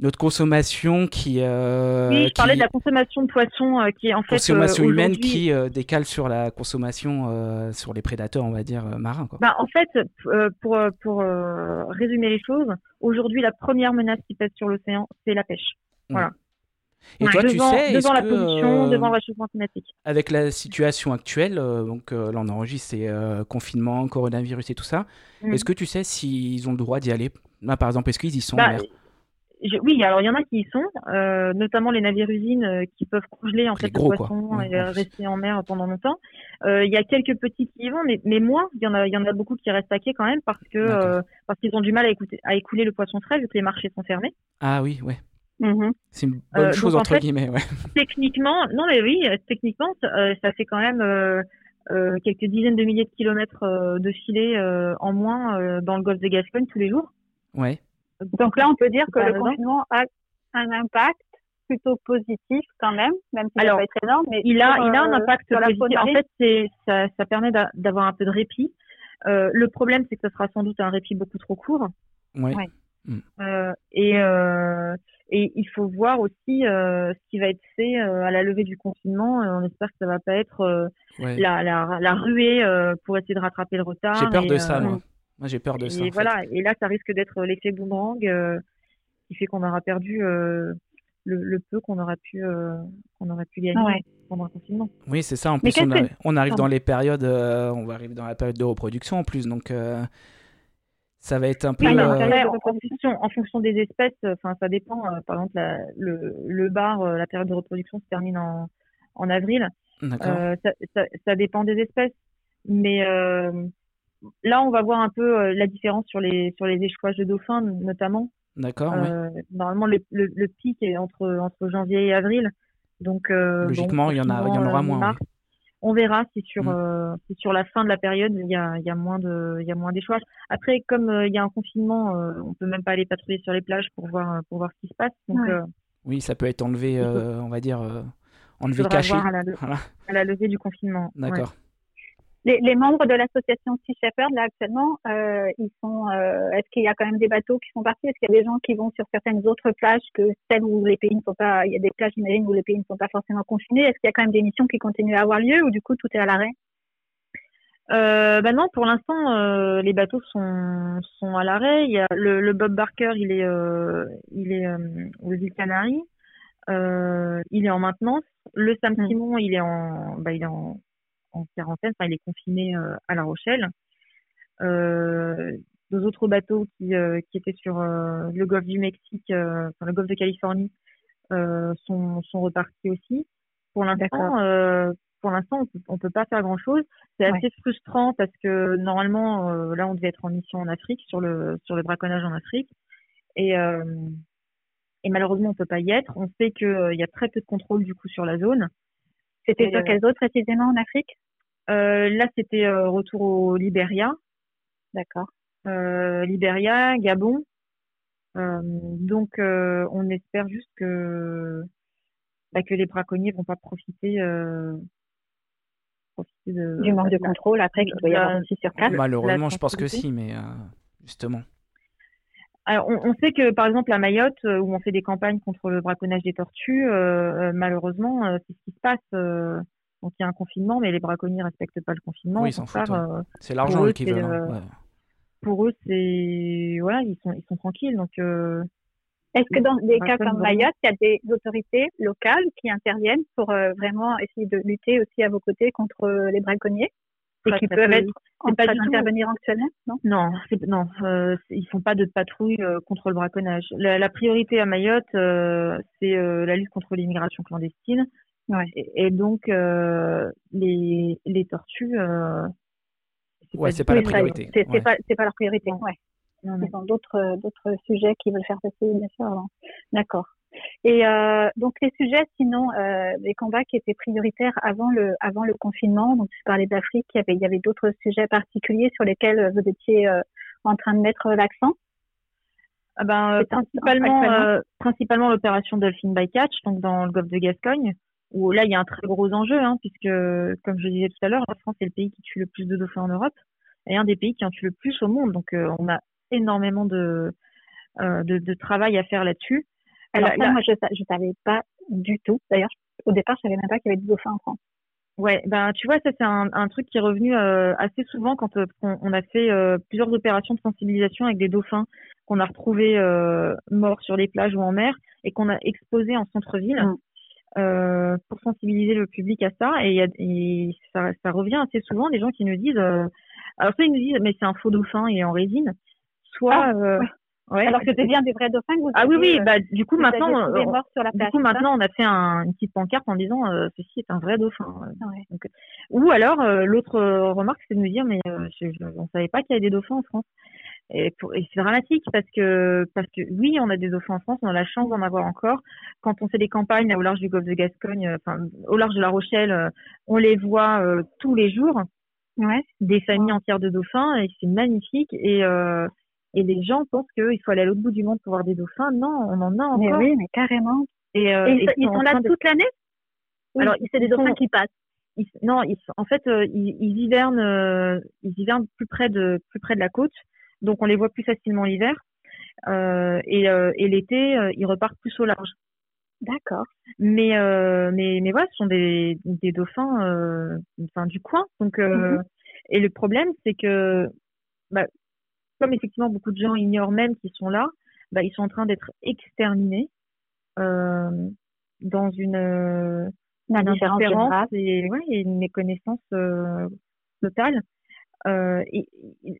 notre consommation qui. Euh, oui, je parlais de la consommation de poissons euh, qui est en fait. Consommation humaine qui euh, décale sur la consommation sur les prédateurs, on va dire, marins. Quoi. Bah, en fait, pour, pour résumer les choses, aujourd'hui, la première menace qui pèse sur l'océan, c'est la pêche. Voilà. Et toi, tu sais, devant la pollution, devant le réchauffement climatique. Avec la situation actuelle, donc là on enregistre, c'est confinement, coronavirus et tout ça. Mm. Est-ce que tu sais s'ils ont le droit d'y aller? Là, par exemple, est-ce qu'ils y sont bah, oui, alors il y en a qui y sont, euh, notamment les navires-usines euh, qui peuvent congeler en fait le poisson et euh, rester en mer pendant longtemps. Euh, il y a quelques petits qui y vont, mais, mais moins. Il y en a, il y en a beaucoup qui restent à quai quand même parce que euh, parce qu'ils ont du mal à, écouter, à écouler le poisson frais vu que les marchés sont fermés. Ah oui, ouais. Mm-hmm. C'est une bonne chose entre guillemets, ouais. Techniquement, non mais oui, techniquement, ça fait quand même quelques dizaines de milliers de kilomètres de filets en moins dans le golfe de Gascogne tous les jours. Ouais. Donc là, on peut dire que le confinement a un impact plutôt positif quand même, même s'il n'a pas été énorme. Mais il a, il a un impact positif. En fait, c'est, ça, ça permet d'avoir un peu de répit. Euh, le problème, c'est que ce sera sans doute un répit beaucoup trop court. Ouais. Mm. Euh, et, euh, et il faut voir aussi euh, ce qui va être fait euh, à la levée du confinement. on espère que ça va pas être la, la, la, ruée pour essayer de rattraper le retard. J'ai peur de ça, moi. Moi, j'ai peur de ça. Et voilà. Et là, ça risque d'être l'effet boomerang qui fait qu'on aura perdu le, le, peu qu'on aura pu qu'on aurait pu gagner pendant le confinement. Oui, c'est ça. En plus, on, on, arrive dans les périodes, on va arriver dans la période de reproduction en plus, donc ça va être un peu. Euh, en, fonction, des espèces, enfin ça dépend. Euh, par exemple, le, le bar, euh, la période de reproduction se termine en, en avril. Ça, ça, ça, dépend des espèces, mais là on va voir un peu la différence sur les sur les échouages de dauphins notamment. D'accord. Normalement le, le, pic est entre entre janvier et avril, donc logiquement il y en a il y en aura moins on verra si sur, mm. euh, si sur la fin de la période il y a, y a moins de il y a moins d'échouages. Après, comme euh, il y a un confinement, euh, on peut même pas aller patrouiller sur les plages pour voir pour voir ce qui se passe. Donc, oui, ça peut être enlevé, on va dire enlevé caché. À la, à la, levée du confinement. D'accord. Les, membres de l'association Sea Shepherd, là, actuellement, euh, ils sont, euh, est-ce qu'il y a quand même des bateaux qui sont partis? Est-ce qu'il y a des gens qui vont sur certaines autres plages que celles où les pays ne sont pas, il y a des plages, j'imagine, où les pays ne sont pas forcément confinés? Est-ce qu'il y a quand même des missions qui continuent à avoir lieu ou du coup tout est à l'arrêt? Euh, bah non, pour l'instant, euh, les bateaux sont, sont à l'arrêt. Il y a le, le Bob Barker, il est, euh, il est aux îles Canaries. il est en maintenance. Le Sam mmh. Simon, il est en, bah, il est en, en quarantaine, enfin il est confiné euh, à La Rochelle. Euh, deux autres bateaux qui, euh, qui étaient sur le golfe du Mexique, enfin le golfe de Californie, sont, sont repartis aussi. Pour l'instant, pour l'instant, on peut, peut pas faire grand chose. C'est assez frustrant parce que normalement, là, on devait être en mission en Afrique sur le sur le braconnage en Afrique, et et malheureusement, on peut pas y être. On sait qu'il y a très peu de contrôle du coup sur la zone. C'était sur quelles autres précisément en Afrique? Euh, Là, c'était euh, retour au Libéria. D'accord. Euh, Libéria, Gabon. donc, on espère juste que bah, que les braconniers vont pas profiter, du manque de contrôle après qu'il doit y avoir aussi sur place. Malheureusement, je pense que si, mais justement. Alors, on, sait que par exemple à Mayotte, où on fait des campagnes contre le braconnage des tortues, malheureusement, c'est ce qui se passe. Donc il y a un confinement, mais les braconniers respectent pas le confinement. Oui, euh, c'est l'argent équivalent. Euh, pour eux, c'est voilà, ils sont ils sont tranquilles. Donc euh, est-ce que dans des cas comme Mayotte, il y a des autorités locales qui interviennent pour vraiment essayer de lutter aussi à vos côtés contre les braconniers? Et qui peuvent être en pas d'intervenir actuellement Non, non, non euh, ils font pas de patrouille contre le braconnage. La, la priorité à Mayotte, c'est la lutte contre l'immigration clandestine et, donc, euh, les, les tortues. Euh, ouais, c'est pas, la priorité. C'est pas, pas leur priorité. Ouais. Ils ont d'autres d'autres sujets qui veulent faire passer, bien sûr. D'accord. Et euh, donc les sujets, sinon, euh, les combats qui étaient prioritaires avant le avant le confinement. Donc tu parlais d'Afrique, il y avait il y avait d'autres sujets particuliers sur lesquels vous étiez euh, en train de mettre l'accent. Ah ben, principalement principalement l'opération Dolphin by Catch, donc dans le golfe de Gascogne où là il y a un très gros enjeu, hein, puisque comme je disais tout à l'heure, la France est le pays qui tue le plus de dauphins en Europe et un des pays qui en tue le plus au monde. Donc on a énormément de, de, de, travail à faire là-dessus. Alors ça, moi je ne savais pas du tout. D'ailleurs, au départ, je savais même pas qu'il y avait des dauphins en France. Ouais, ben tu vois, ça c'est un, un, truc qui est revenu euh, assez souvent quand euh, on, a fait plusieurs opérations de sensibilisation avec des dauphins qu'on a retrouvés morts sur les plages ou en mer et qu'on a exposés en centre-ville. Euh, pour sensibiliser le public à ça. Et, et ça, ça, revient assez souvent des gens qui nous disent, euh, alors soit ils nous disent mais c'est un faux dauphin et en résine, soit ah, euh, ouais. alors que c'est bien des vrais dauphins que vous Ah oui oui, bah du coup maintenant, sur la du coup maintenant on a fait un, une petite pancarte en disant ceci est un vrai dauphin. Donc, ou alors l'autre remarque c'est de nous dire mais je, on savait pas qu'il y avait des dauphins en France. Et, c'est dramatique parce que parce que oui, on a des dauphins en France, on a la chance d'en avoir encore. Quand on fait des campagnes au large du golfe de Gascogne, euh, enfin au large de La Rochelle, euh, on les voit euh, tous les jours. Ouais. Des familles entières de dauphins et c'est magnifique. Et euh, et les gens pensent qu'il faut aller à l'autre bout du monde pour voir des dauphins. Non, on en a encore. Mais oui, mais carrément. Et, ils, sont, là toute l'année? Alors, c'est des dauphins qui passent. non, en fait, ils, hivernent, ils hivernent plus près de plus près de la côte, donc on les voit plus facilement l'hiver. et, et l'été, ils repartent plus au large. D'accord. Mais, euh, mais, mais voilà, ce sont des, des dauphins euh, enfin, du coin. Donc, euh, mhm. Et le problème, c'est que, bah, comme effectivement beaucoup de gens ignorent même qu'ils sont là, bah, ils sont en train d'être exterminés euh, dans une, une indifférence et, ouais, et une méconnaissance euh, totale. Euh, et,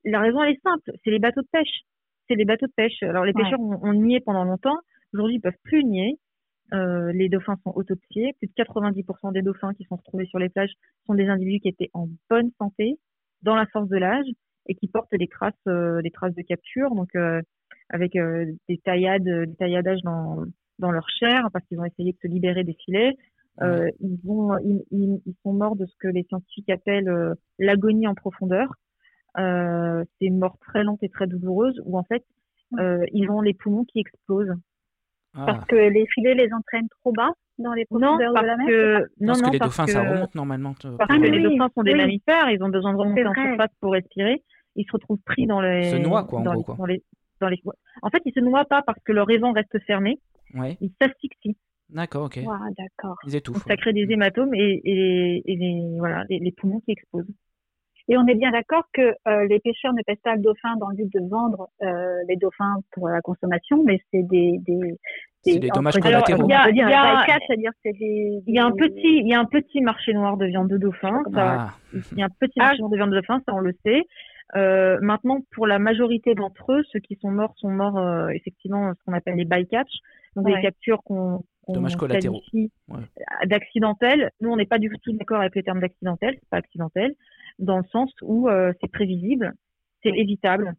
la raison, elle est simple, c'est les bateaux de pêche. C'est les bateaux de pêche. Alors les pêcheurs ont, nié pendant longtemps. Aujourd'hui, ils peuvent plus nier. Euh, les dauphins sont autopsiés. Plus de 90% des dauphins qui sont retrouvés sur les plages sont des individus qui étaient en bonne santé, dans la force de l'âge, et qui portent des traces, euh, des traces de capture, donc euh, avec des taillades, des tailladages dans, dans leur chair, parce qu'ils ont essayé de se libérer des filets. ils, vont, ils, ils, sont morts de ce que les scientifiques appellent l'agonie en profondeur. c'est une mort très lente et très douloureuse, où en fait, ils ont les poumons qui explosent. Ah. Parce que les filets les entraînent trop bas dans les profondeurs de la mer que... Non, parce que les dauphins, ça remonte normalement. Parce que les dauphins sont des mammifères, ils ont besoin de remonter en surface pour respirer. Ils se retrouvent pris dans les... Ils se noient, quoi, en gros, quoi. Dans les... En fait, ils se noient pas parce que leur évent reste fermé. Ouais. Ils s'asphyxient. D'accord, ok. d'accord. Ils étouffent. ça crée des hématomes et, et, les, voilà, les, poumons qui explosent. Et on est bien d'accord que euh, les pêcheurs ne pêchent pas le dauphin dans le but de vendre euh, les dauphins pour la consommation, mais c'est des, des, c'est des dommages collatéraux. Il y a, il y a, il y a un petit, il y a un petit marché noir de viande de dauphin. Ah. il y a un petit marché noir de viande de dauphin, ça on le sait. Euh, maintenant, pour la majorité d'entre eux, ceux qui sont morts sont morts euh, effectivement ce qu'on appelle les bycatch, donc des captures qu'on Dommages collatéraux. D'accidentelles. Nous, on n'est pas du tout d'accord avec le terme d'accidentel. C'est pas accidentel dans le sens où euh, c'est prévisible, c'est évitable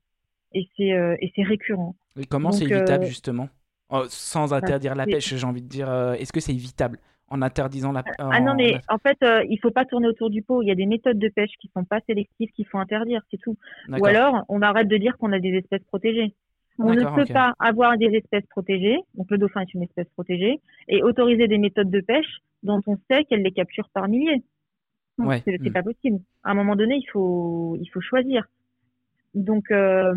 et c'est euh, et c'est récurrent. Et comment c'est évitable euh, justement? Oh, Sans bah, interdire la pêche, j'ai envie de dire, est-ce que c'est évitable? En interdisant la pêche Ah non, mais en fait, il faut pas tourner autour du pot. Il y a des méthodes de pêche qui sont pas sélectives, qu'il faut interdire, c'est tout. Ou alors, on arrête de dire qu'on a des espèces protégées. On ne peut pas avoir des espèces protégées, donc le dauphin est une espèce protégée, et autoriser des méthodes de pêche dont on sait qu'elles les capturent par milliers. Ouais. C'est mm. pas possible. À un moment donné, il faut, il faut choisir. Donc, euh,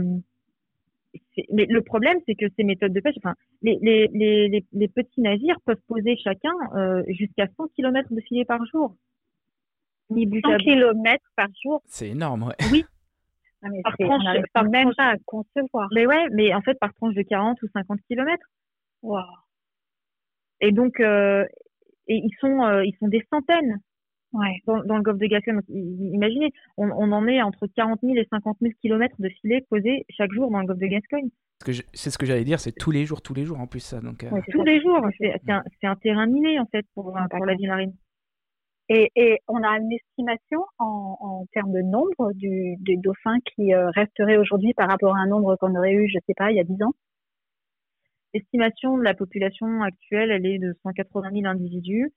mais le problème, c'est que ces méthodes de pêche, enfin, les, les, les, les petits navires peuvent poser chacun euh, jusqu'à 100 km de filet par jour. 100 km par jour C'est énorme, ouais. Oui. Ah, par tranche, par même pas à concevoir. Mais ouais, mais en fait, par tranche de 40 ou 50 km. Wow. Et donc, euh, et ils sont, euh, ils sont des centaines Ouais. Dans, dans, le golfe de Gascogne, imaginez, on, on, en est entre 40 000 et 50 000 kilomètres de filets posés chaque jour dans le golfe de Gascogne. C'est ce que j'allais dire, c'est tous les jours, tous les jours en plus ça. Donc, euh... tous les jours, c'est un, un, terrain miné en fait pour, pour la vie marine. Et, et, on a une estimation en, en termes de nombre du, des dauphins qui euh, resteraient aujourd'hui par rapport à un nombre qu'on aurait eu, je sais pas, il y a 10 ans L'estimation de la population actuelle, elle est de 180 000 individus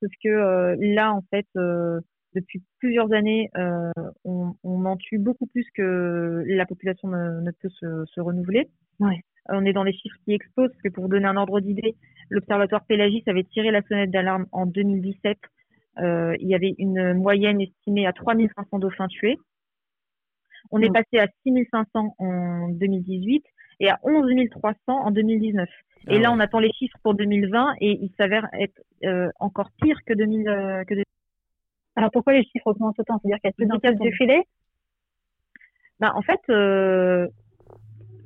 parce que euh, là, en fait, euh, depuis plusieurs années, euh, on, on, en tue beaucoup plus que la population ne, ne peut se, se renouveler. Ouais. On est dans les chiffres qui explosent, parce que pour vous donner un ordre d'idée, l'Observatoire Pélagis avait tiré la sonnette d'alarme en 2017. Euh, il y avait une moyenne estimée à 3500 dauphins tués. On est passé à 6500 en 2018 et à 11 300 en 2019. Et ah là, on attend les chiffres pour 2020 et il s'avère être euh, encore pire que 2000. Euh, que Alors pourquoi les chiffres augmentent autant? C'est-à-dire qu'il y a plus de filet? Bah, En fait, euh,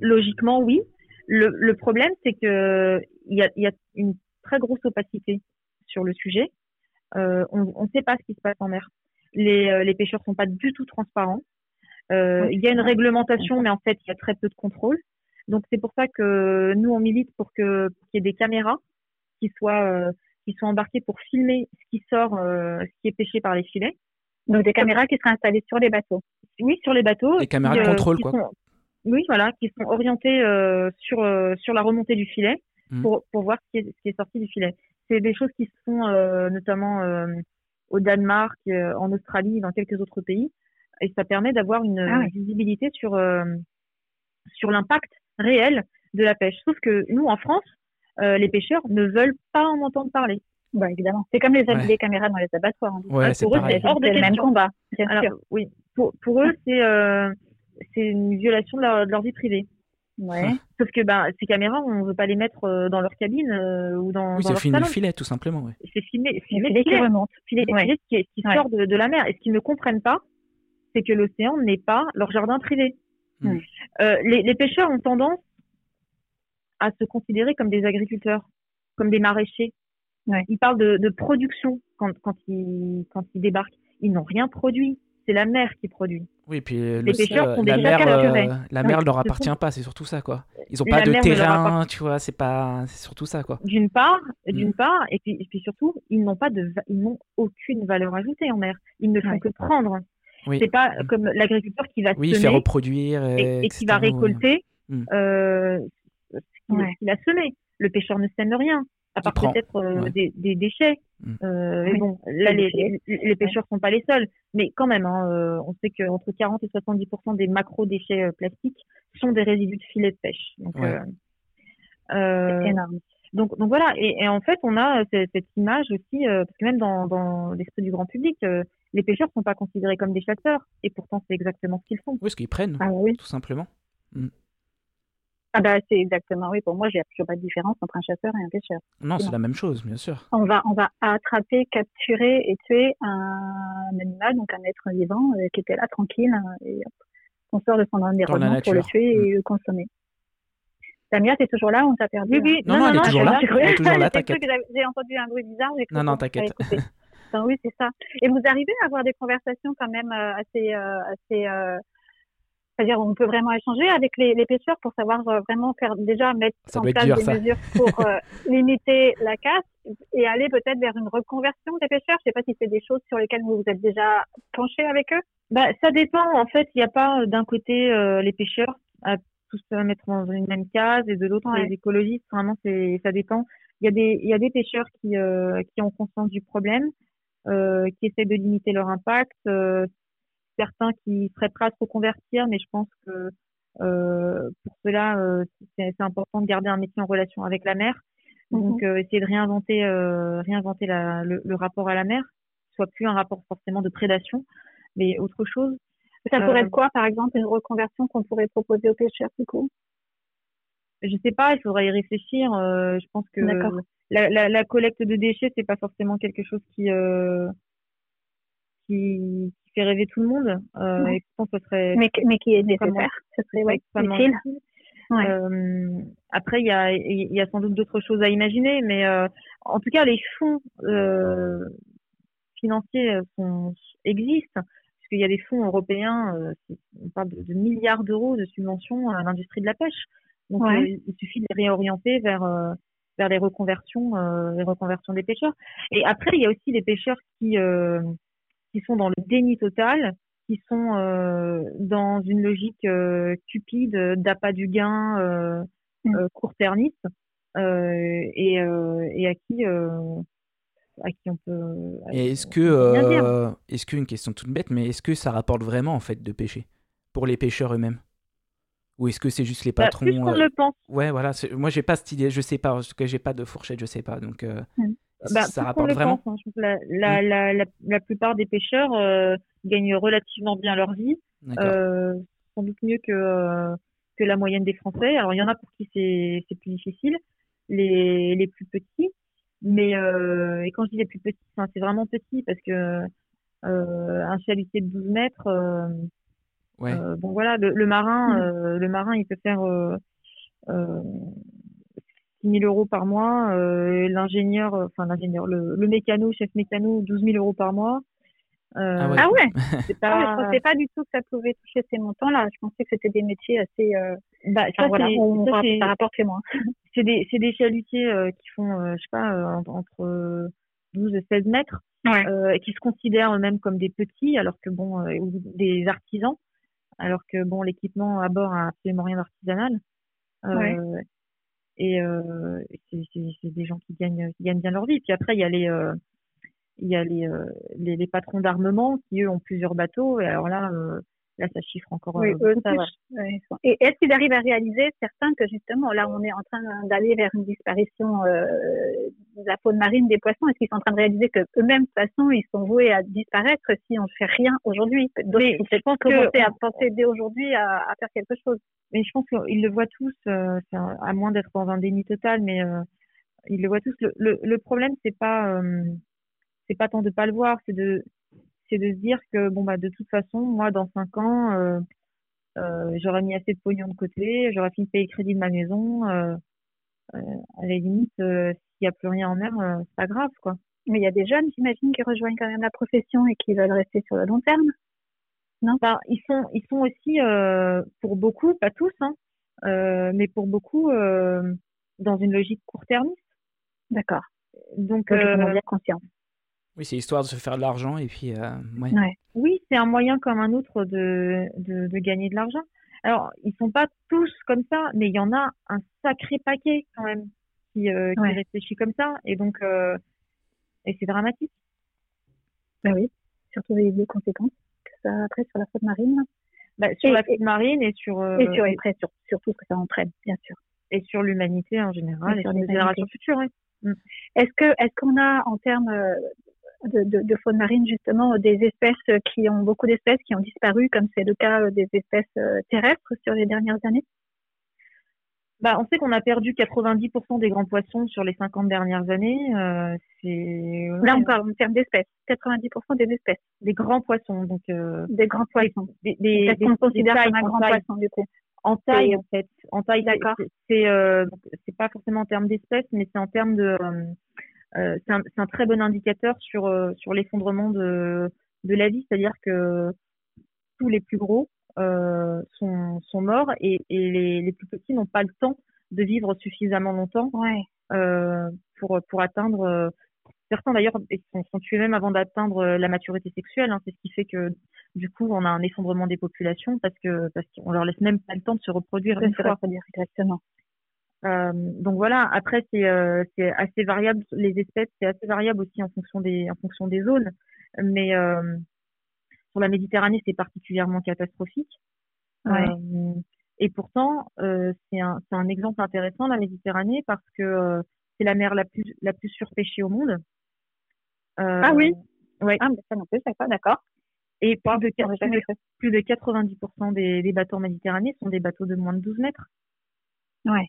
logiquement, oui. Le, le problème, c'est que il y a, y a, une très grosse opacité sur le sujet. Euh, on ne sait pas ce qui se passe en mer. Les, euh, les pêcheurs sont pas du tout transparents. Euh, il y a une réglementation, mais en fait, il y a très peu de contrôle. Donc c'est pour ça que nous on milite pour que qu'il y ait des caméras qui soient euh, qui soient embarquées pour filmer ce qui sort, euh, ce qui est pêché par les filets. Donc des caméras qui seraient installées sur les bateaux. Oui, sur les bateaux. Des caméras de euh, contrôle quoi. oui, voilà, qui sont orientées sur sur la remontée du filet mmh. pour pour voir ce qui est, ce qui est sorti du filet. C'est des choses qui se font notamment au Danemark, en Australie, dans quelques autres pays, et ça permet d'avoir une ah visibilité sur sur l'impact réel de la pêche. Sauf que nous, en France, les pêcheurs ne veulent pas en entendre parler. Bah, évidemment. C'est comme les, les, caméras dans les abattoirs. Ouais, pour eux, c'est hors de le même combat. Bien Alors, sûr. Oui, pour, pour eux, c'est c'est une violation de leur, de leur vie privée. Ouais. Sauf que ben, ces caméras, on ne veut pas les mettre euh, dans leur cabine euh, ou dans, oui, dans leur filmer salon. le filet, tout simplement. Ouais. C'est filmer le filet qui remonte. filet, Ouais. filet qui, qui Ouais. sort de, de la mer. Et ce qu'ils ne comprennent pas, c'est que l'océan n'est pas leur jardin privé. Mm. Euh, les, les pêcheurs ont tendance à se considérer comme des agriculteurs, comme des maraîchers. Ouais. Ils parlent de, de production quand, quand, ils, quand ils débarquent. Ils n'ont rien produit. C'est la mer qui produit. Oui, puis euh, Les le- pêcheurs euh, sont la déjà mer, euh, la mer leur appartient pas, c'est surtout ça, quoi. Ils ont La pas de terrain, tu vois, c'est pas, c'est surtout ça, quoi. d'une part, Mm. d'une part, et puis, et puis surtout, ils n'ont pas de, ils n'ont aucune valeur ajoutée en mer. Ils ne font Ouais. que prendre. Oui. C'est pas Mm. comme l'agriculteur qui va Oui, semer reproduire et, et, et qui va récolter Mm. euh, ce qu'il Ouais. a semé. Le pêcheur ne sème rien, à part peut-être euh, Ouais. des, des déchets. Mm. Euh, Oui. mais bon, là, les, les, les pêcheurs sont pas les seuls, mais quand même, hein, euh, on sait qu'entre 40 et 70% des macro-déchets plastiques sont des résidus de filets de pêche. Donc, Ouais. euh, euh, C'est énorme. donc, donc voilà, et, et en fait, on a cette, cette image aussi, euh, parce que même dans, dans l'esprit du grand public, euh, les pêcheurs sont pas considérés comme des chasseurs, et pourtant c'est exactement ce qu'ils font. Oui, ce qu'ils prennent, Ah oui. tout simplement. Ah bah c'est exactement oui. Pour moi, j'ai absolument pas de différence entre un chasseur et un pêcheur. Non, c'est Non. la même chose, bien sûr. On va on va attraper, capturer et tuer un animal, donc un être vivant euh, qui était là tranquille euh, et hop, on sort de son environnement pour le tuer et Mm. le consommer. Damien, t'es toujours là ou on t'a perdu Oui, oui, Non, non, elle est toujours là. j'ai cru- Elle est toujours là, j'ai entendu un bruit bizarre. Non, non, t'inquiète. Oui, c'est ça. Et vous arrivez à avoir des conversations quand même euh, assez, euh, assez. euh, C'est-à-dire, on peut vraiment échanger avec les, les pêcheurs pour savoir euh, vraiment faire déjà mettre Ça en place dur, des ça. mesures pour euh, limiter la casse et aller peut-être vers une reconversion des pêcheurs. Je sais pas si c'est des choses sur lesquelles vous vous êtes déjà penché avec eux. Bah, ça dépend. En fait, il n'y a pas d'un côté euh, les pêcheurs à tous se mettre dans une même case et de l'autre Ouais. les écologistes. Vraiment, c'est ça dépend. Il y a des il y a des pêcheurs qui euh, qui ont conscience du problème, qui essaient de limiter leur impact. euh, certains qui seraient prêts à se reconvertir, mais je pense que euh, pour cela, euh, c'est important de garder un métier en relation avec la mer. Donc, euh, essayer de réinventer, euh, réinventer la, le, le rapport à la mer, soit plus un rapport forcément de prédation, mais autre chose. Ça pourrait Euh, être quoi, par exemple, une reconversion qu'on pourrait proposer aux pêcheurs du coup? Je sais pas, il faudrait y réfléchir. euh, je pense que la, la, la collecte de déchets, c'est pas forcément quelque chose qui euh, qui, qui fait rêver tout le monde. Euh, Ouais. Et pourtant, ce serait mais, mais qui est nécessaire. Ce serait ouais, extrêmement utile. Ouais. Euh, après, il y a, il y a sans doute d'autres choses à imaginer, mais en tout cas, les fonds financiers sont, existent, puisqu'il y a des fonds européens, on parle de, de milliards d'euros de subventions à l'industrie de la pêche. Donc, Ouais. euh, il suffit de les réorienter vers euh, vers les reconversions, euh, les reconversions des pêcheurs. Et après, il y a aussi les pêcheurs qui qui sont dans le déni total, qui sont euh, dans une logique euh, cupide d'appât du gain euh, Mm. court-termiste et, et à qui à qui on peut est-ce que, est-ce qu'une question toute bête, mais est-ce que ça rapporte vraiment en fait de pêcher? Pour les pêcheurs eux-mêmes? Ou est-ce que c'est juste les Bah, patrons plus qu'on euh, le pense Ouais, voilà. Moi, j'ai pas cette idée. Je sais pas parce que j'ai pas de fourchette, je sais pas. Donc, euh, Mm. bah, ça plus rapporte vraiment. pense, hein. Que la, la, la, la, la plupart des pêcheurs euh, gagnent relativement bien leur vie euh, sans doute mieux que, que la moyenne des Français. Alors, il y en a pour qui c'est c'est plus difficile, les, les plus petits. Mais, et quand je dis les plus petits, c'est vraiment petit parce que un chalutier de 12 mètres, ouais. euh, bon voilà, le, le marin, Mhm. euh, le marin, il peut faire euh, euh, 6 000 euros par mois. euh, l'ingénieur, enfin l'ingénieur, le, le mécano, chef mécano, 12 000 euros par mois. Euh, Ah ouais. Ah ouais. c'est Ah, pas, je pensais pas du tout que ça pouvait toucher ces montants-là. Je pensais que c'était des métiers assez. Euh... bah, ça, Enfin, voilà, on, ça, ça rapporte moins. c'est des, c'est des chalutiers euh, qui font, euh, je sais pas, euh, en- entre euh, 12 et 16 mètres, Ouais. euh, et qui se considèrent eux-mêmes comme des petits, alors que bon, euh, ou des artisans, alors que bon, l'équipement à bord a absolument rien d'artisanal. Euh, Ouais. Et euh, c'est, des gens qui gagnent, qui gagnent bien leur vie. Puis après, il y a les, euh, il y a les, les, les patrons d'armement qui eux ont plusieurs bateaux. Et alors là, Là, ça chiffre encore. Oui, euh, ça va. Et est-ce qu'ils arrivent à réaliser certains que justement, là, on est en train d'aller vers une disparition euh, de la faune marine des poissons? Est-ce qu'ils sont en train de réaliser que eux-mêmes, de toute façon, ils sont voués à disparaître si on ne fait rien aujourd'hui? Donc, je pense commencer à penser dès aujourd'hui à, à, faire quelque chose. Mais je pense qu'ils le voient tous, euh, à moins d'être dans un déni total, mais euh, ils le voient tous. Le, le, le problème, c'est pas, euh, c'est pas tant de pas le voir, c'est de c'est de se dire que bon bah de toute façon moi dans cinq ans euh, euh, j'aurais mis assez de pognon de côté j'aurais fini de payer le crédit de ma maison euh, euh à la limite s'il n'y a plus rien en mer c'est pas grave quoi. Mais il y a des jeunes j'imagine qui rejoignent quand même la profession et qui veulent rester sur le long terme non? Bah, ils sont ils sont aussi pour beaucoup pas tous hein, mais pour beaucoup dans une logique court-termiste. D'accord. Donc, donc euh, bien conscience oui, c'est histoire de se faire de l'argent et puis. Euh, ouais. Ouais. Oui, c'est un moyen comme un autre de, de, de gagner de l'argent. Alors, ils sont pas tous comme ça, mais il y en a un sacré paquet quand même qui, euh, qui Ouais. réfléchit comme ça, et donc euh, et c'est dramatique. Ben oui, surtout les, les conséquences que ça a après sur la faune marine Bah, sur Et- la faune marine et sur euh, et sur, et après, sur, sur tout ce que ça entraîne, bien sûr. et sur l'humanité en général Et et sur sur les générations futures. ouais. Est-ce que est-ce qu'on a en termes euh, de, de, de faune marine justement des espèces qui ont beaucoup d'espèces qui ont disparu comme c'est le cas euh, des espèces euh, terrestres sur les dernières années? Bah, on sait qu'on a perdu 90% des grands poissons sur les 50 dernières années. Euh, c'est Là on parle en termes d'espèces, 90% des espèces, des grands poissons, donc euh, des grands poissons. des, des, des- qu'on considère tailles comme un grand taille. poisson du coup En taille, C'est- en fait. En taille, D'accord. c'est- euh, c'est pas forcément en termes d'espèces, mais c'est en termes de. Euh, c'est un, très bon indicateur sur euh, sur l'effondrement de de la vie, c'est-à-dire que tous les plus gros euh, sont sont morts et, et les, les plus petits n'ont pas le temps de vivre suffisamment longtemps Ouais. pour pour atteindre. certains d'ailleurs sont, sont tués même avant d'atteindre la maturité sexuelle. hein. c'est ce qui fait que du coup on a un effondrement des populations parce que parce qu'on leur laisse même pas le temps de se reproduire une fois. pas dire exactement. Euh, donc voilà. Après c'est euh, c'est assez variable. Les espèces c'est assez variable aussi en fonction des en fonction des zones. Mais euh, sur la Méditerranée c'est particulièrement catastrophique. Ouais. Euh, et pourtant, euh, c'est un, un exemple intéressant, la Méditerranée, parce que euh, c'est la mer la plus, la plus surpêchée au monde. Euh, Ah oui? Ouais. Ah mais ça non plus, d'accord. Et de, plus de, plus de 90% des, des bateaux en Méditerranée sont des bateaux de moins de 12 mètres. Ouais.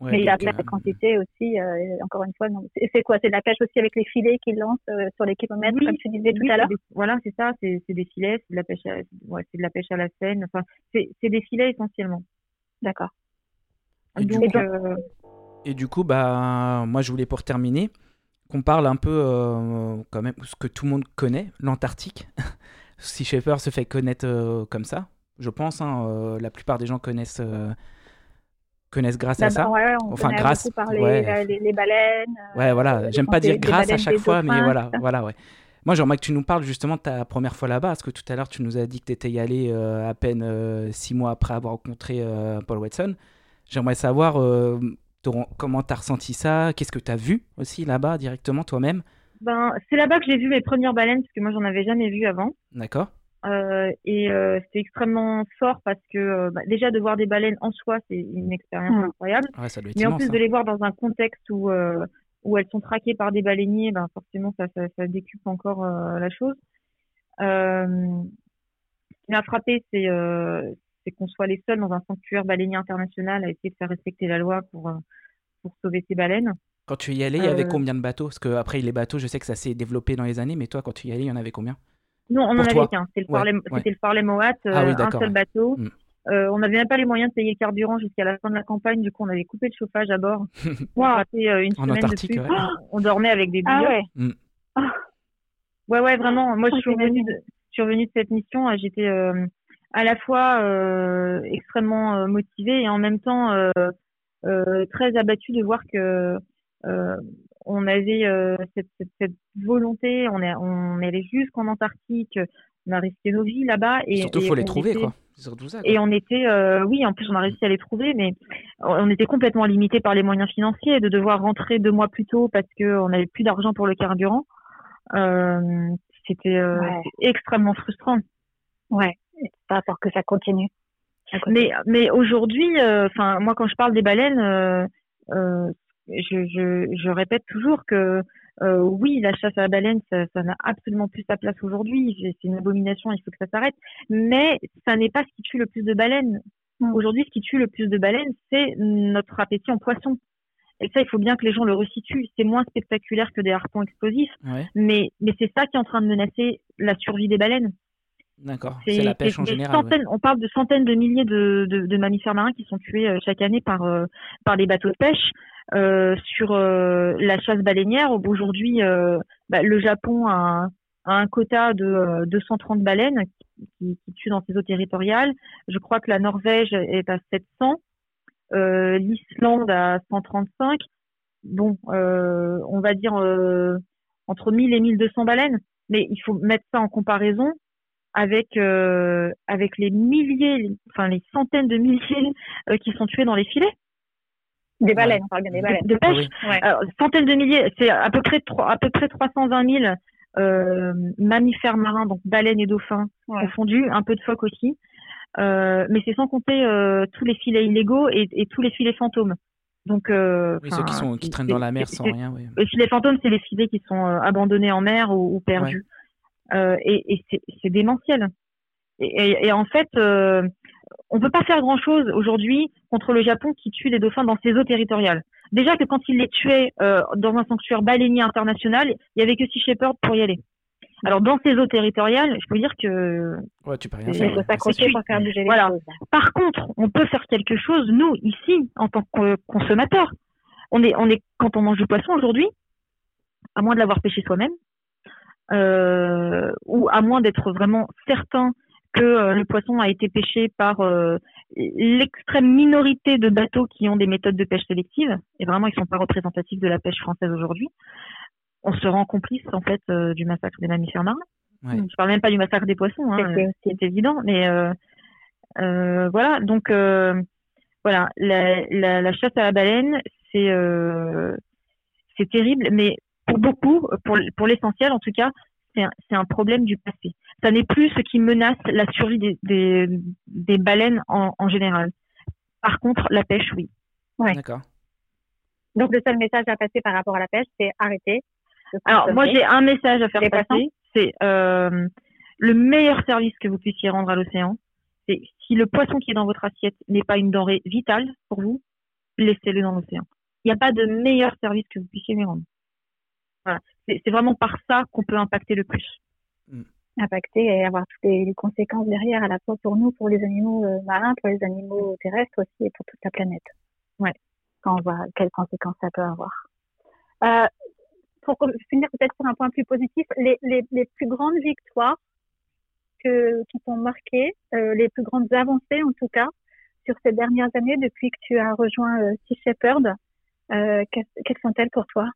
Ouais, Mais donc, après, euh, la quantité aussi, euh, encore une fois. C'est quoi? C'est de la pêche aussi avec les filets qu'ils lancent euh, sur les kilomètres, Oui, comme tu disais tout à l'heure? des- Voilà, c'est ça, c'est c'est des filets, c'est de la pêche à, ouais, c'est de la pêche à la Seine. Enfin, c'est c'est des filets essentiellement. D'accord. Et du Donc, coup- euh, Et du coup, bah, moi, je voulais pour terminer qu'on parle un peu, euh, quand même, ce que tout le monde connaît, l'Antarctique. Sea Shepherd se fait connaître euh, comme ça, je pense. hein, euh, la plupart des gens connaissent, euh, connaissent grâce à Bah, ça. ouais, on Enfin, grâce- beaucoup par les, ouais. les, les baleines. euh, Ouais, voilà. J'aime pas dire grâce à chaque fois, mais voilà, ça. voilà, ouais. Moi, j'aimerais que tu nous parles justement de ta première fois là-bas, parce que tout à l'heure, tu nous as dit que tu étais y allé euh, à peine euh, six mois après avoir rencontré euh, Paul Watson. J'aimerais savoir comment tu as ressenti ça, qu'est-ce que tu as vu aussi là-bas directement toi-même? ben, c'est là-bas que j'ai vu mes premières baleines, parce que moi, j'en avais jamais vu avant. D'accord Euh, et euh, c'était extrêmement fort parce que euh, bah, déjà de voir des baleines en soi, c'est une expérience Mm. incroyable. Ouais, ça doit être Mais en plus hein. de les voir dans un contexte où euh, où elles sont traquées par des baleiniers, ben forcément ça ça, ça décuple encore euh, la chose. Euh, ce qui m'a frappé, c'est euh, c'est qu'on soit les seuls dans un sanctuaire baleinier international à essayer de faire respecter la loi pour pour sauver ces baleines. Quand tu y allais, il y avait Euh, combien de bateaux? Parce que après les bateaux, je sais que ça s'est développé dans les années, mais toi, quand tu y allais, il y en avait combien? Non, on en avait qu'un. C'était le Ouais, Farley, ouais. c'était le Farley Moat, euh, Ah oui, un seul bateau. Mm. Euh, on n'avait même pas les moyens de payer le carburant jusqu'à la fin de la campagne. Du coup, on avait coupé le chauffage à bord. Wow. euh, une En semaine Antarctique, de plus. ouais. On dormait avec des Ah billets. ouais. Ouais, ouais, vraiment. Moi, je suis revenue de, je suis revenue de cette mission. euh, J'étais euh, à la fois euh, extrêmement euh, motivée et en même temps euh, euh, très abattue de voir que euh, on avait euh, cette, cette, cette volonté. On est, on est allé jusqu'en Antarctique. On a risqué nos vies là-bas et Surtout, et faut les on trouver, était- quoi. C'est surtout ça. quoi. Et on était, euh, oui, en plus on a réussi à les trouver, mais on était complètement limité par les moyens financiers, de devoir rentrer deux mois plus tôt parce que on n'avait plus d'argent pour le carburant. Euh, c'était euh, Ouais. extrêmement frustrant. Ouais. pas pour que ça continue. Mais, mais aujourd'hui, enfin, moi, quand je parle des baleines, je, je, je, répète toujours que euh, oui, la chasse à la baleine, ça n'a absolument plus sa place aujourd'hui. C'est une abomination, il faut que ça s'arrête. Mais ça n'est pas ce qui tue le plus de baleines. Mm. Aujourd'hui, ce qui tue le plus de baleines, c'est notre appétit en poisson. Et ça, il faut bien que les gens le resituent. C'est moins spectaculaire que des harpons explosifs, mais, mais c'est ça qui est en train de menacer la survie des baleines. D'accord, c'est la pêche en général. On parle de centaines de milliers de, de, mammifères marins qui sont tués euh, chaque année par, euh, par les bateaux de pêche. Euh, sur euh, la chasse baleinière. Aujourd'hui, euh, bah, le Japon a, un quota de 230 baleines qui, qui, tuent dans ses eaux territoriales. Je crois que la Norvège est à 700, l'Islande à 135. Bon, on va dire entre 1000 et 1200 baleines, mais il faut mettre ça en comparaison avec avec les milliers, enfin les centaines de milliers qui sont tués dans les filets. Des baleines, on parle bien des baleines. De pêche. Alors, centaines de milliers, c'est à peu près à peu près 320 000 euh, mammifères marins, donc baleines et dauphins confondus, un peu de phoques aussi. Euh, mais c'est sans compter euh, tous les filets illégaux et, et, tous les filets fantômes. Donc, oui, ceux qui, sont, qui traînent dans la mer sans rien. Oui. Les filets fantômes, c'est les filets qui sont abandonnés en mer ou, ou perdus. Et, et c'est démentiel. Et, et, en fait, on peut pas faire grand chose aujourd'hui contre le Japon qui tue les dauphins dans ses eaux territoriales. Déjà que quand il les tuait euh, dans un sanctuaire baleinier international, il y avait que Sea Shepherd pour y aller. Alors dans ces eaux territoriales, je peux dire que ouais, tu peux rien faire. voilà. Par contre, on peut faire quelque chose nous ici en tant que consommateurs. On est on est quand on mange du poisson aujourd'hui, à moins de l'avoir pêché soi-même, euh, ou à moins d'être vraiment certain que euh, le poisson a été pêché par euh, l'extrême minorité de bateaux qui ont des méthodes de pêche sélective, et vraiment ils sont pas représentatifs de la pêche française aujourd'hui, on se rend complice en fait euh, du massacre des mammifères marins. Ouais. Je parle même pas du massacre des poissons, hein, c'est évident, mais voilà. Donc voilà, la, la, la, chasse à la baleine, c'est c'est terrible, mais pour beaucoup, pour, pour l'essentiel en tout cas, c'est un, un, problème du passé ça n'est plus ce qui menace la survie des, des, des baleines en, en, général. Par contre, la pêche, oui. Ouais. D'accord. Donc le seul message à passer par rapport à la pêche, c'est arrêter. Alors moi j'ai un message à faire passer, c'est euh, le meilleur service que vous puissiez rendre à l'océan, c'est si le poisson qui est dans votre assiette n'est pas une denrée vitale pour vous, laissez-le dans l'océan. Il n'y a pas de meilleur service que vous puissiez lui rendre. Voilà. C'est vraiment par ça qu'on peut impacter le plus. Mm impacter et avoir toutes les conséquences derrière, à la fois pour nous, pour les animaux euh, marins, pour les animaux terrestres aussi et pour toute la planète. Ouais, quand on voit quelles conséquences ça peut avoir. Euh, pour finir peut-être sur un point plus positif, les, les, les plus grandes victoires que, qui t'ont marqué, euh, les plus grandes avancées en tout cas, sur ces dernières années depuis que tu as rejoint euh, Sea Shepherd, euh, quelles sont-elles pour toi?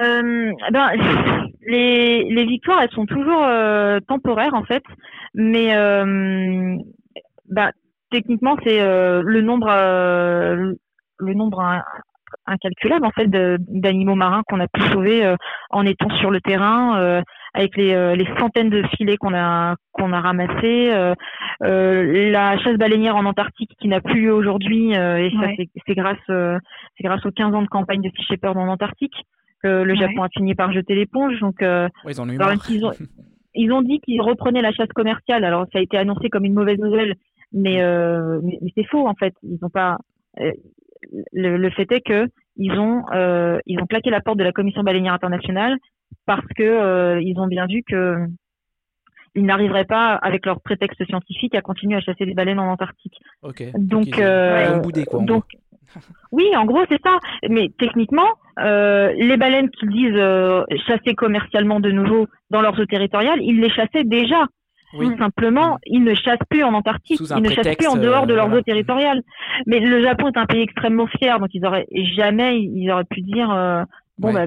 Euh, ben, les, les victoires, elles sont toujours euh, temporaires en fait, mais euh, bah, techniquement, c'est euh, le nombre, euh, le nombre incalculable en fait d'animaux marins qu'on a pu sauver en étant sur le terrain, avec les, les centaines de filets qu'on a qu'on a ramassés, la chasse baleinière en Antarctique qui n'a plus lieu aujourd'hui, et ça c'est grâce c'est grâce aux 15 ans de campagne de Sea Shepherd en Antarctique le Japon a fini par jeter l'éponge. Donc, euh, ils, ont ils, ont, dit qu'ils reprenaient la chasse commerciale. Alors, ça a été annoncé comme une mauvaise nouvelle, mais, euh, mais, c'est faux en fait. Ils ont pas. Euh, le, fait est que ils ont ils ont claqué la porte de la Commission baleinière internationale parce que ils ont bien vu que ils n'arriveraient pas, avec leur prétexte scientifique, à continuer à chasser des baleines en Antarctique. Donc, donc, donc oui, en gros, c'est ça. Mais techniquement, euh, les baleines qu'ils disent euh, chasser commercialement de nouveau dans leurs eaux territoriales, ils les chassaient déjà. Tout simplement, ils ne chassent plus en Antarctique, ils ne chassent plus en dehors de leurs eaux territoriales. Mais le Japon est un pays extrêmement fier, donc ils auraient jamais ils auraient pu dire euh, bon bah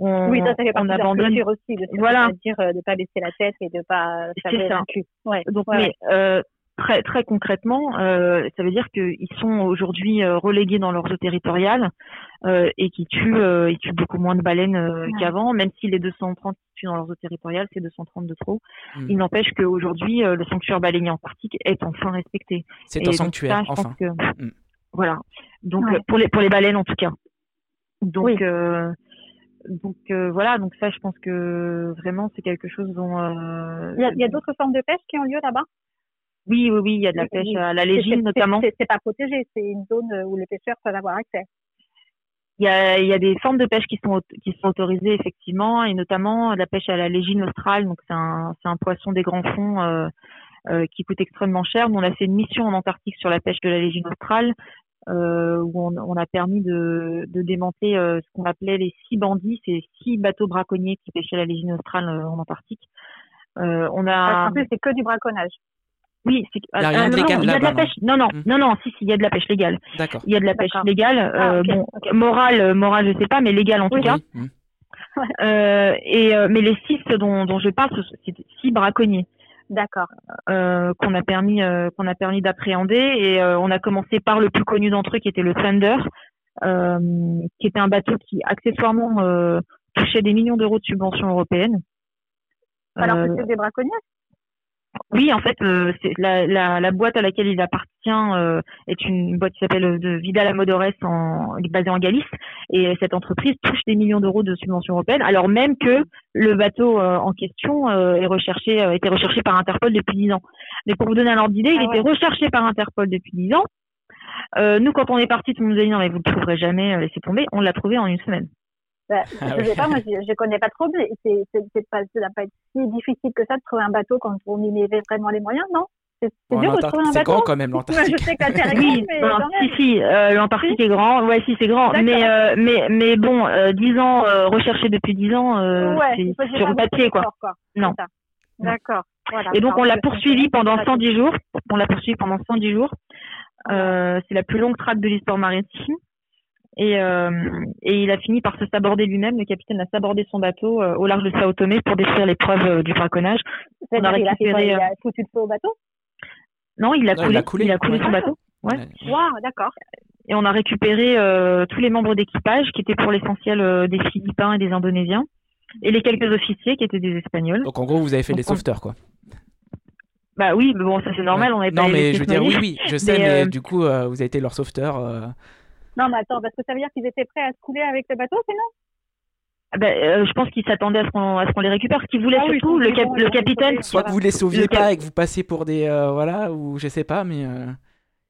on, oui, ça, ça fait on abandonne aussi de voilà dire de pas baisser la tête et de pas c'est ça. Ouais. Donc mais euh, très très concrètement, euh, ça veut dire qu'ils sont aujourd'hui euh, relégués dans leur eaux territoriales euh, et qui tuent, euh, ils tuent beaucoup moins de baleines qu'avant, même si les 230 tuent dans leurs eaux territoriales, c'est 230 de trop. Hmm. Il n'empêche qu'aujourd'hui, le sanctuaire baleinier antarctique est enfin respecté. C'est un sanctuaire, enfin. Hmm. Voilà. Donc pour les pour les baleines en tout cas. Donc donc voilà, donc ça, je pense que vraiment c'est quelque chose dont. Euh... Il y a, a d'autres formes de pêche qui ont lieu là-bas? Oui, oui, oui, il y a de la pêche à la légine notamment. C'est pas protégé, c'est une zone où les pêcheurs peuvent avoir accès. Il y a, il y a des formes de pêche qui sont qui sont autorisées effectivement, et notamment la pêche à la légine australe. Donc c'est un c'est un poisson des grands fonds euh, euh, qui coûte extrêmement cher. on a fait une mission en Antarctique sur la pêche de la légine australe. Euh, où on, on, a permis de, de démanteler euh, ce qu'on appelait les six bandits, ces six bateaux braconniers qui pêchaient la légine australe euh, en Antarctique. on a. En plus, c'est que du braconnage. Oui, c'est il y a rien de légal il y a de la pêche. Non, non, hmm. non, non, si, si, il y a de la pêche légale. D'accord. Il y a de la pêche légale. Euh, ah, bon, morale, euh, morale, je sais pas, mais légale en tout cas. Hmm. Euh, et euh, mais les six dont, dont je parle, c'est six braconniers. D'accord. Euh, qu'on a permis euh, qu'on a permis d'appréhender et on a commencé par le plus connu d'entre eux qui était le Thunder, qui était un bateau qui accessoirement touchait des millions d'euros de subventions européennes. Alors que c'est des braconniers? Oui, en fait, euh, la, la, la, boîte à laquelle il appartient euh, est une boîte qui s'appelle euh, de Vidal Amodores, en, basée en Galice, et cette entreprise touche des millions d'euros de subventions européennes, alors même que le bateau en question est recherché, a été recherché par Interpol depuis dix ans. Mais pour vous donner un ordre d'idée, il ah était recherché par Interpol depuis dix ans. nous, quand on est parti, tout le monde nous a dit non mais vous le trouverez jamais, laissez tomber. On l'a trouvé en une semaine. Bah, ah je sais pas, moi, je, je connais pas trop, mais c'est, c'est, pas, ça n'a pas été si difficile que ça de trouver un bateau quand on y met vraiment les moyens, non? C'est, c'est dur de trouver un bateau. C'est grand quand même, l'Antarctique. je sais que la Terre est grande, mais non, si, si, euh, l'Antarctique est grand. Ouais, si, c'est grand. Mais, euh, mais, mais bon, euh, 10 ans, euh, recherché depuis 10 ans, euh, ouais, c'est sur le papier, quoi. quoi. Non. D'accord. Voilà. Et donc, on l'a poursuivi pendant 110 jours. On l'a poursuivi pendant 110 jours. Euh, c'est la plus longue traque de l'histoire maritime. Et, euh, et, il a fini par se saborder lui-même. Le capitaine a sabordé son bateau euh, au large de Sao Tomé pour détruire les preuves euh, du braconnage. On a récupéré, il a, foutu le feu au bateau? Non, il a coulé. Il a coulé, il a coulé son bateau. Ouais. Wow, d'accord. Et on a récupéré tous les membres d'équipage qui étaient pour l'essentiel des Philippins et des Indonésiens et les quelques officiers qui étaient des Espagnols. Donc en gros, vous avez fait les sauveteurs, quoi. Bah oui, mais bon, ça c'est normal. On non, mais je veux dire, oui, oui, je sais, mais, du coup, vous avez été leur sauveteur. Non, mais attends, parce que ça veut dire qu'ils étaient prêts à se couler avec le bateau, c'est non? Ah ben, euh, je pense qu'ils s'attendaient à ce qu'on qu'on les récupère. Ce qu'ils voulaient ah surtout, le, le, capitaine. Soit que vous les sauviez pas et que vous passiez pour des euh, voilà ou je sais pas, mais euh,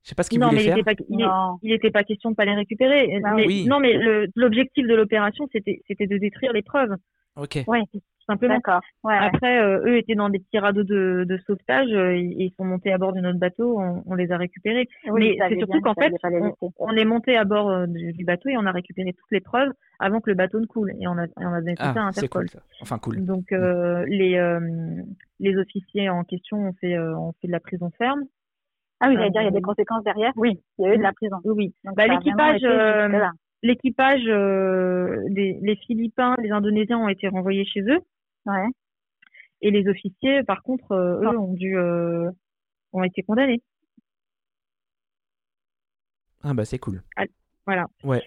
je sais pas ce qu'ils voulaient faire. non, il n'était pas question de pas les récupérer. Ah mais, Non, mais l'objectif de l'opération c'était c'était de détruire les preuves. Ok. Ouais, simplement. Ouais, Après, euh, eux étaient dans des petits radeaux de, de sauvetage euh, ils sont montés à bord de notre bateau, on, on les a récupérés. Mais c'est surtout qu'en fait, on, est monté à bord euh, du, bateau et on a récupéré toutes les preuves avant que le bateau ne coule. Et on a, on a donné tout ah, ça à Interpol. Cool, enfin, cool. Donc, mm. les, les officiers en question ont fait, ont fait de la prison ferme. Ah oui, j'allais dire, il y a des conséquences derrière. Oui, il y a eu de la prison. Oui, bah, l'équipage, l'équipage, des les Philippins, les Indonésiens ont été renvoyés chez eux. Ouais. Et les officiers, par contre, euh, eux, ont dû, euh, ont été condamnés. Ah bah c'est cool. Ah, voilà. Ouais.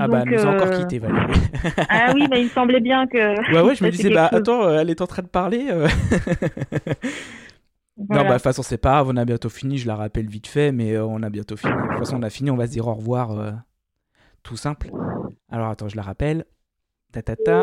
Ah bah elle nous a encore euh, quitté Valérie. ah oui, mais il me semblait bien que. Ouais ouais, je me disais bah attends, elle est en train de parler. Non bah de toute façon c'est pas grave, on a bientôt fini. Je la rappelle vite fait, mais on a bientôt fini. De toute façon on a fini, on va se dire au revoir, tout simple. Alors attends, je la rappelle. Ta ta ta.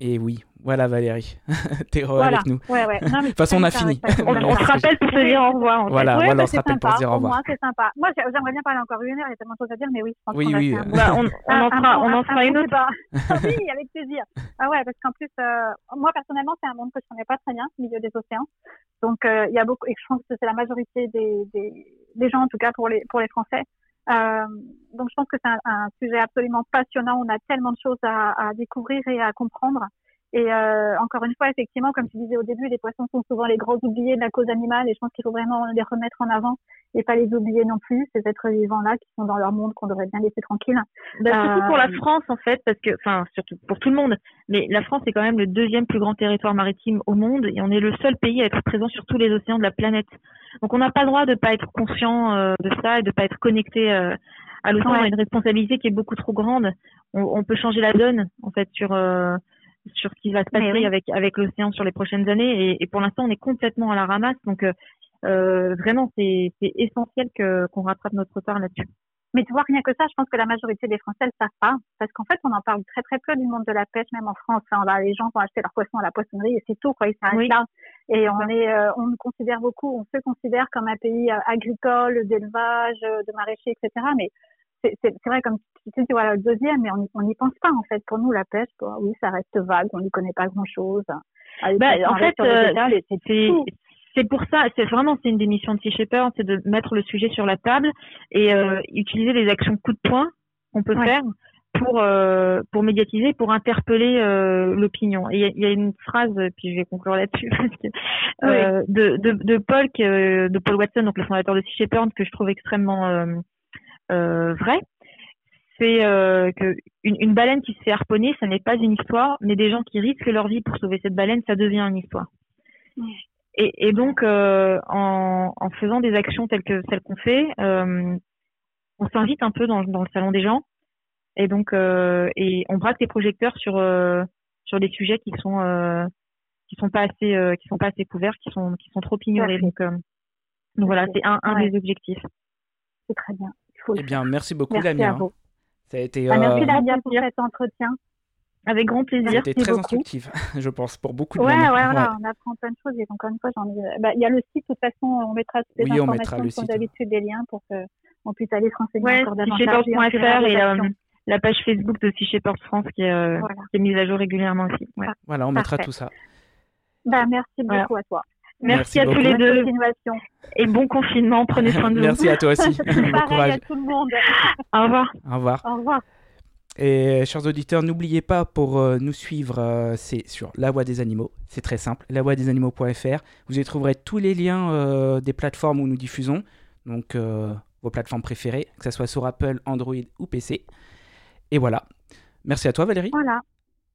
Et oui, voilà Valérie, t'es avec nous. Ouais, ouais. de toute façon, on a fini. on, se rappelle pour se dire au revoir. Voilà, voilà on se rappelle pour se dire au revoir. c'est sympa. Moi, j'aimerais bien parler encore une heure, il y a tellement de choses à dire, mais oui, je pense oui, oui. On, bah, on, on, en fera, on en fera une autre. oui, avec plaisir. Ah ouais, parce qu'en plus, euh, moi, personnellement, c'est un monde que je connais pas très bien, le milieu des océans. Donc, euh, il y a beaucoup, et je pense que c'est la majorité des, des, des gens, en tout cas, pour les, pour les Français. Euh, donc je pense que c'est un, sujet absolument passionnant. On a tellement de choses à découvrir et à comprendre. Et euh, encore une fois, effectivement, comme tu disais au début, les poissons sont souvent les grands oubliés de la cause animale et je pense qu'il faut vraiment les remettre en avant et pas les oublier non plus, ces êtres vivants-là qui sont dans leur monde qu'on devrait bien laisser tranquille. Bah, surtout pour la euh, France, en fait, parce que, enfin, surtout pour tout le monde, mais la France est quand même le deuxième plus grand territoire maritime au monde et on est le seul pays à être présent sur tous les océans de la planète. Donc on n'a pas le droit de pas être conscient euh, de ça et de pas être connecté euh, à l'océan. On a une responsabilité qui est beaucoup trop grande. On, on peut changer la donne, en fait, sur sur ce qui va se passer avec avec l'océan sur les prochaines années. Et, et pour l'instant, on est complètement à la ramasse. Donc euh, euh vraiment, c'est essentiel que qu'on rattrape notre retard là-dessus. Mais tu vois, rien que ça, je pense que la majorité des Français ne savent pas. Parce qu'en fait, on en parle très, très peu du monde de la pêche, même en France. Va, les gens vont acheter leurs poissons à la poissonnerie et c'est tout, quoi. Ils s'arrêtent là. Et on est, euh, on nous considère beaucoup, on se considère comme un pays agricole, d'élevage, de maraîcher, etc. Mais c'est vrai, comme tu dis, voilà, le deuxième, mais on n'y pense pas, en fait. Pour nous, la pêche, oui, ça reste vague, on n'y connaît pas grand-chose. Bah, en fait, euh, c'est pour ça, c'est vraiment c'est une des missions de Sea Shepherd, c'est de mettre le sujet sur la table et euh, utiliser les actions coup de poing qu'on peut faire pour euh, pour médiatiser, pour interpeller euh, l'opinion. Et il y, a une phrase, puis je vais conclure là-dessus, euh, de, de, de Paul de Paul Watson, donc le fondateur de Sea Shepherd, que je trouve extrêmement vrai, c'est euh, que une, baleine qui se fait harponner, ça n'est pas une histoire, mais des gens qui risquent leur vie pour sauver cette baleine, ça devient une histoire. Et, et, donc, euh, en, en, faisant des actions telles que celles qu'on fait, euh, on s'invite un peu dans, dans, le salon des gens, et donc, euh, et on braque les projecteurs sur sur des sujets qui sont qui sont pas assez qui sont pas assez couverts, qui sont qui sont trop ignorés. Donc, donc voilà, c'est un, un des objectifs. C'est très bien. Eh bien, merci beaucoup, merci À vous. Ça a été, bah, merci, Lamia, pour cet entretien. Avec grand plaisir. C'était très instructif, je pense, pour beaucoup de ouais, monde. Ouais, voilà, on apprend plein de choses. Et encore une fois, bah, il y a le site, de toute façon, on mettra toutes les oui, informations, comme d'habitude, des liens pour qu'on puisse aller se renseigner ouais, encore davantage. et euh, la page Facebook de Shepherd France qui est, euh, voilà. qui est, mise à jour régulièrement aussi. Ouais. Voilà, on mettra tout ça. Bah, merci beaucoup à toi. Merci, Merci à tous les deux. Et bon confinement. Prenez soin de vous. Merci à toi aussi. bon courage. à tout le monde. Au revoir. Au revoir. Au revoir. Et chers auditeurs, n'oubliez pas pour euh, nous suivre, euh, c'est sur La Voix des Animaux. C'est très simple, lavoixdesanimaux.fr. Vous y trouverez tous les liens euh, des plateformes où nous diffusons, donc vos plateformes préférées, que ce soit sur Apple, Android ou PC. Et voilà. Merci à toi Valérie. Voilà.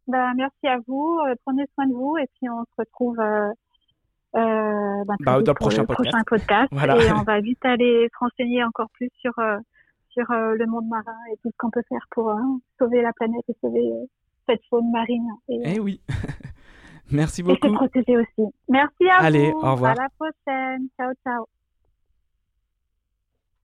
Ben, merci à vous. prenez soin de vous et puis on se retrouve euh, bah, bah, dans le prochain podcast. podcast. Et on va vite aller se renseigner encore plus sur, euh, sur euh, le monde marin et tout ce qu'on peut faire pour euh, sauver la planète et sauver cette faune marine. Et, eh oui. Merci beaucoup. Et se protéger aussi. Merci à Allez, vous. au revoir. À la prochaine. Ciao, ciao.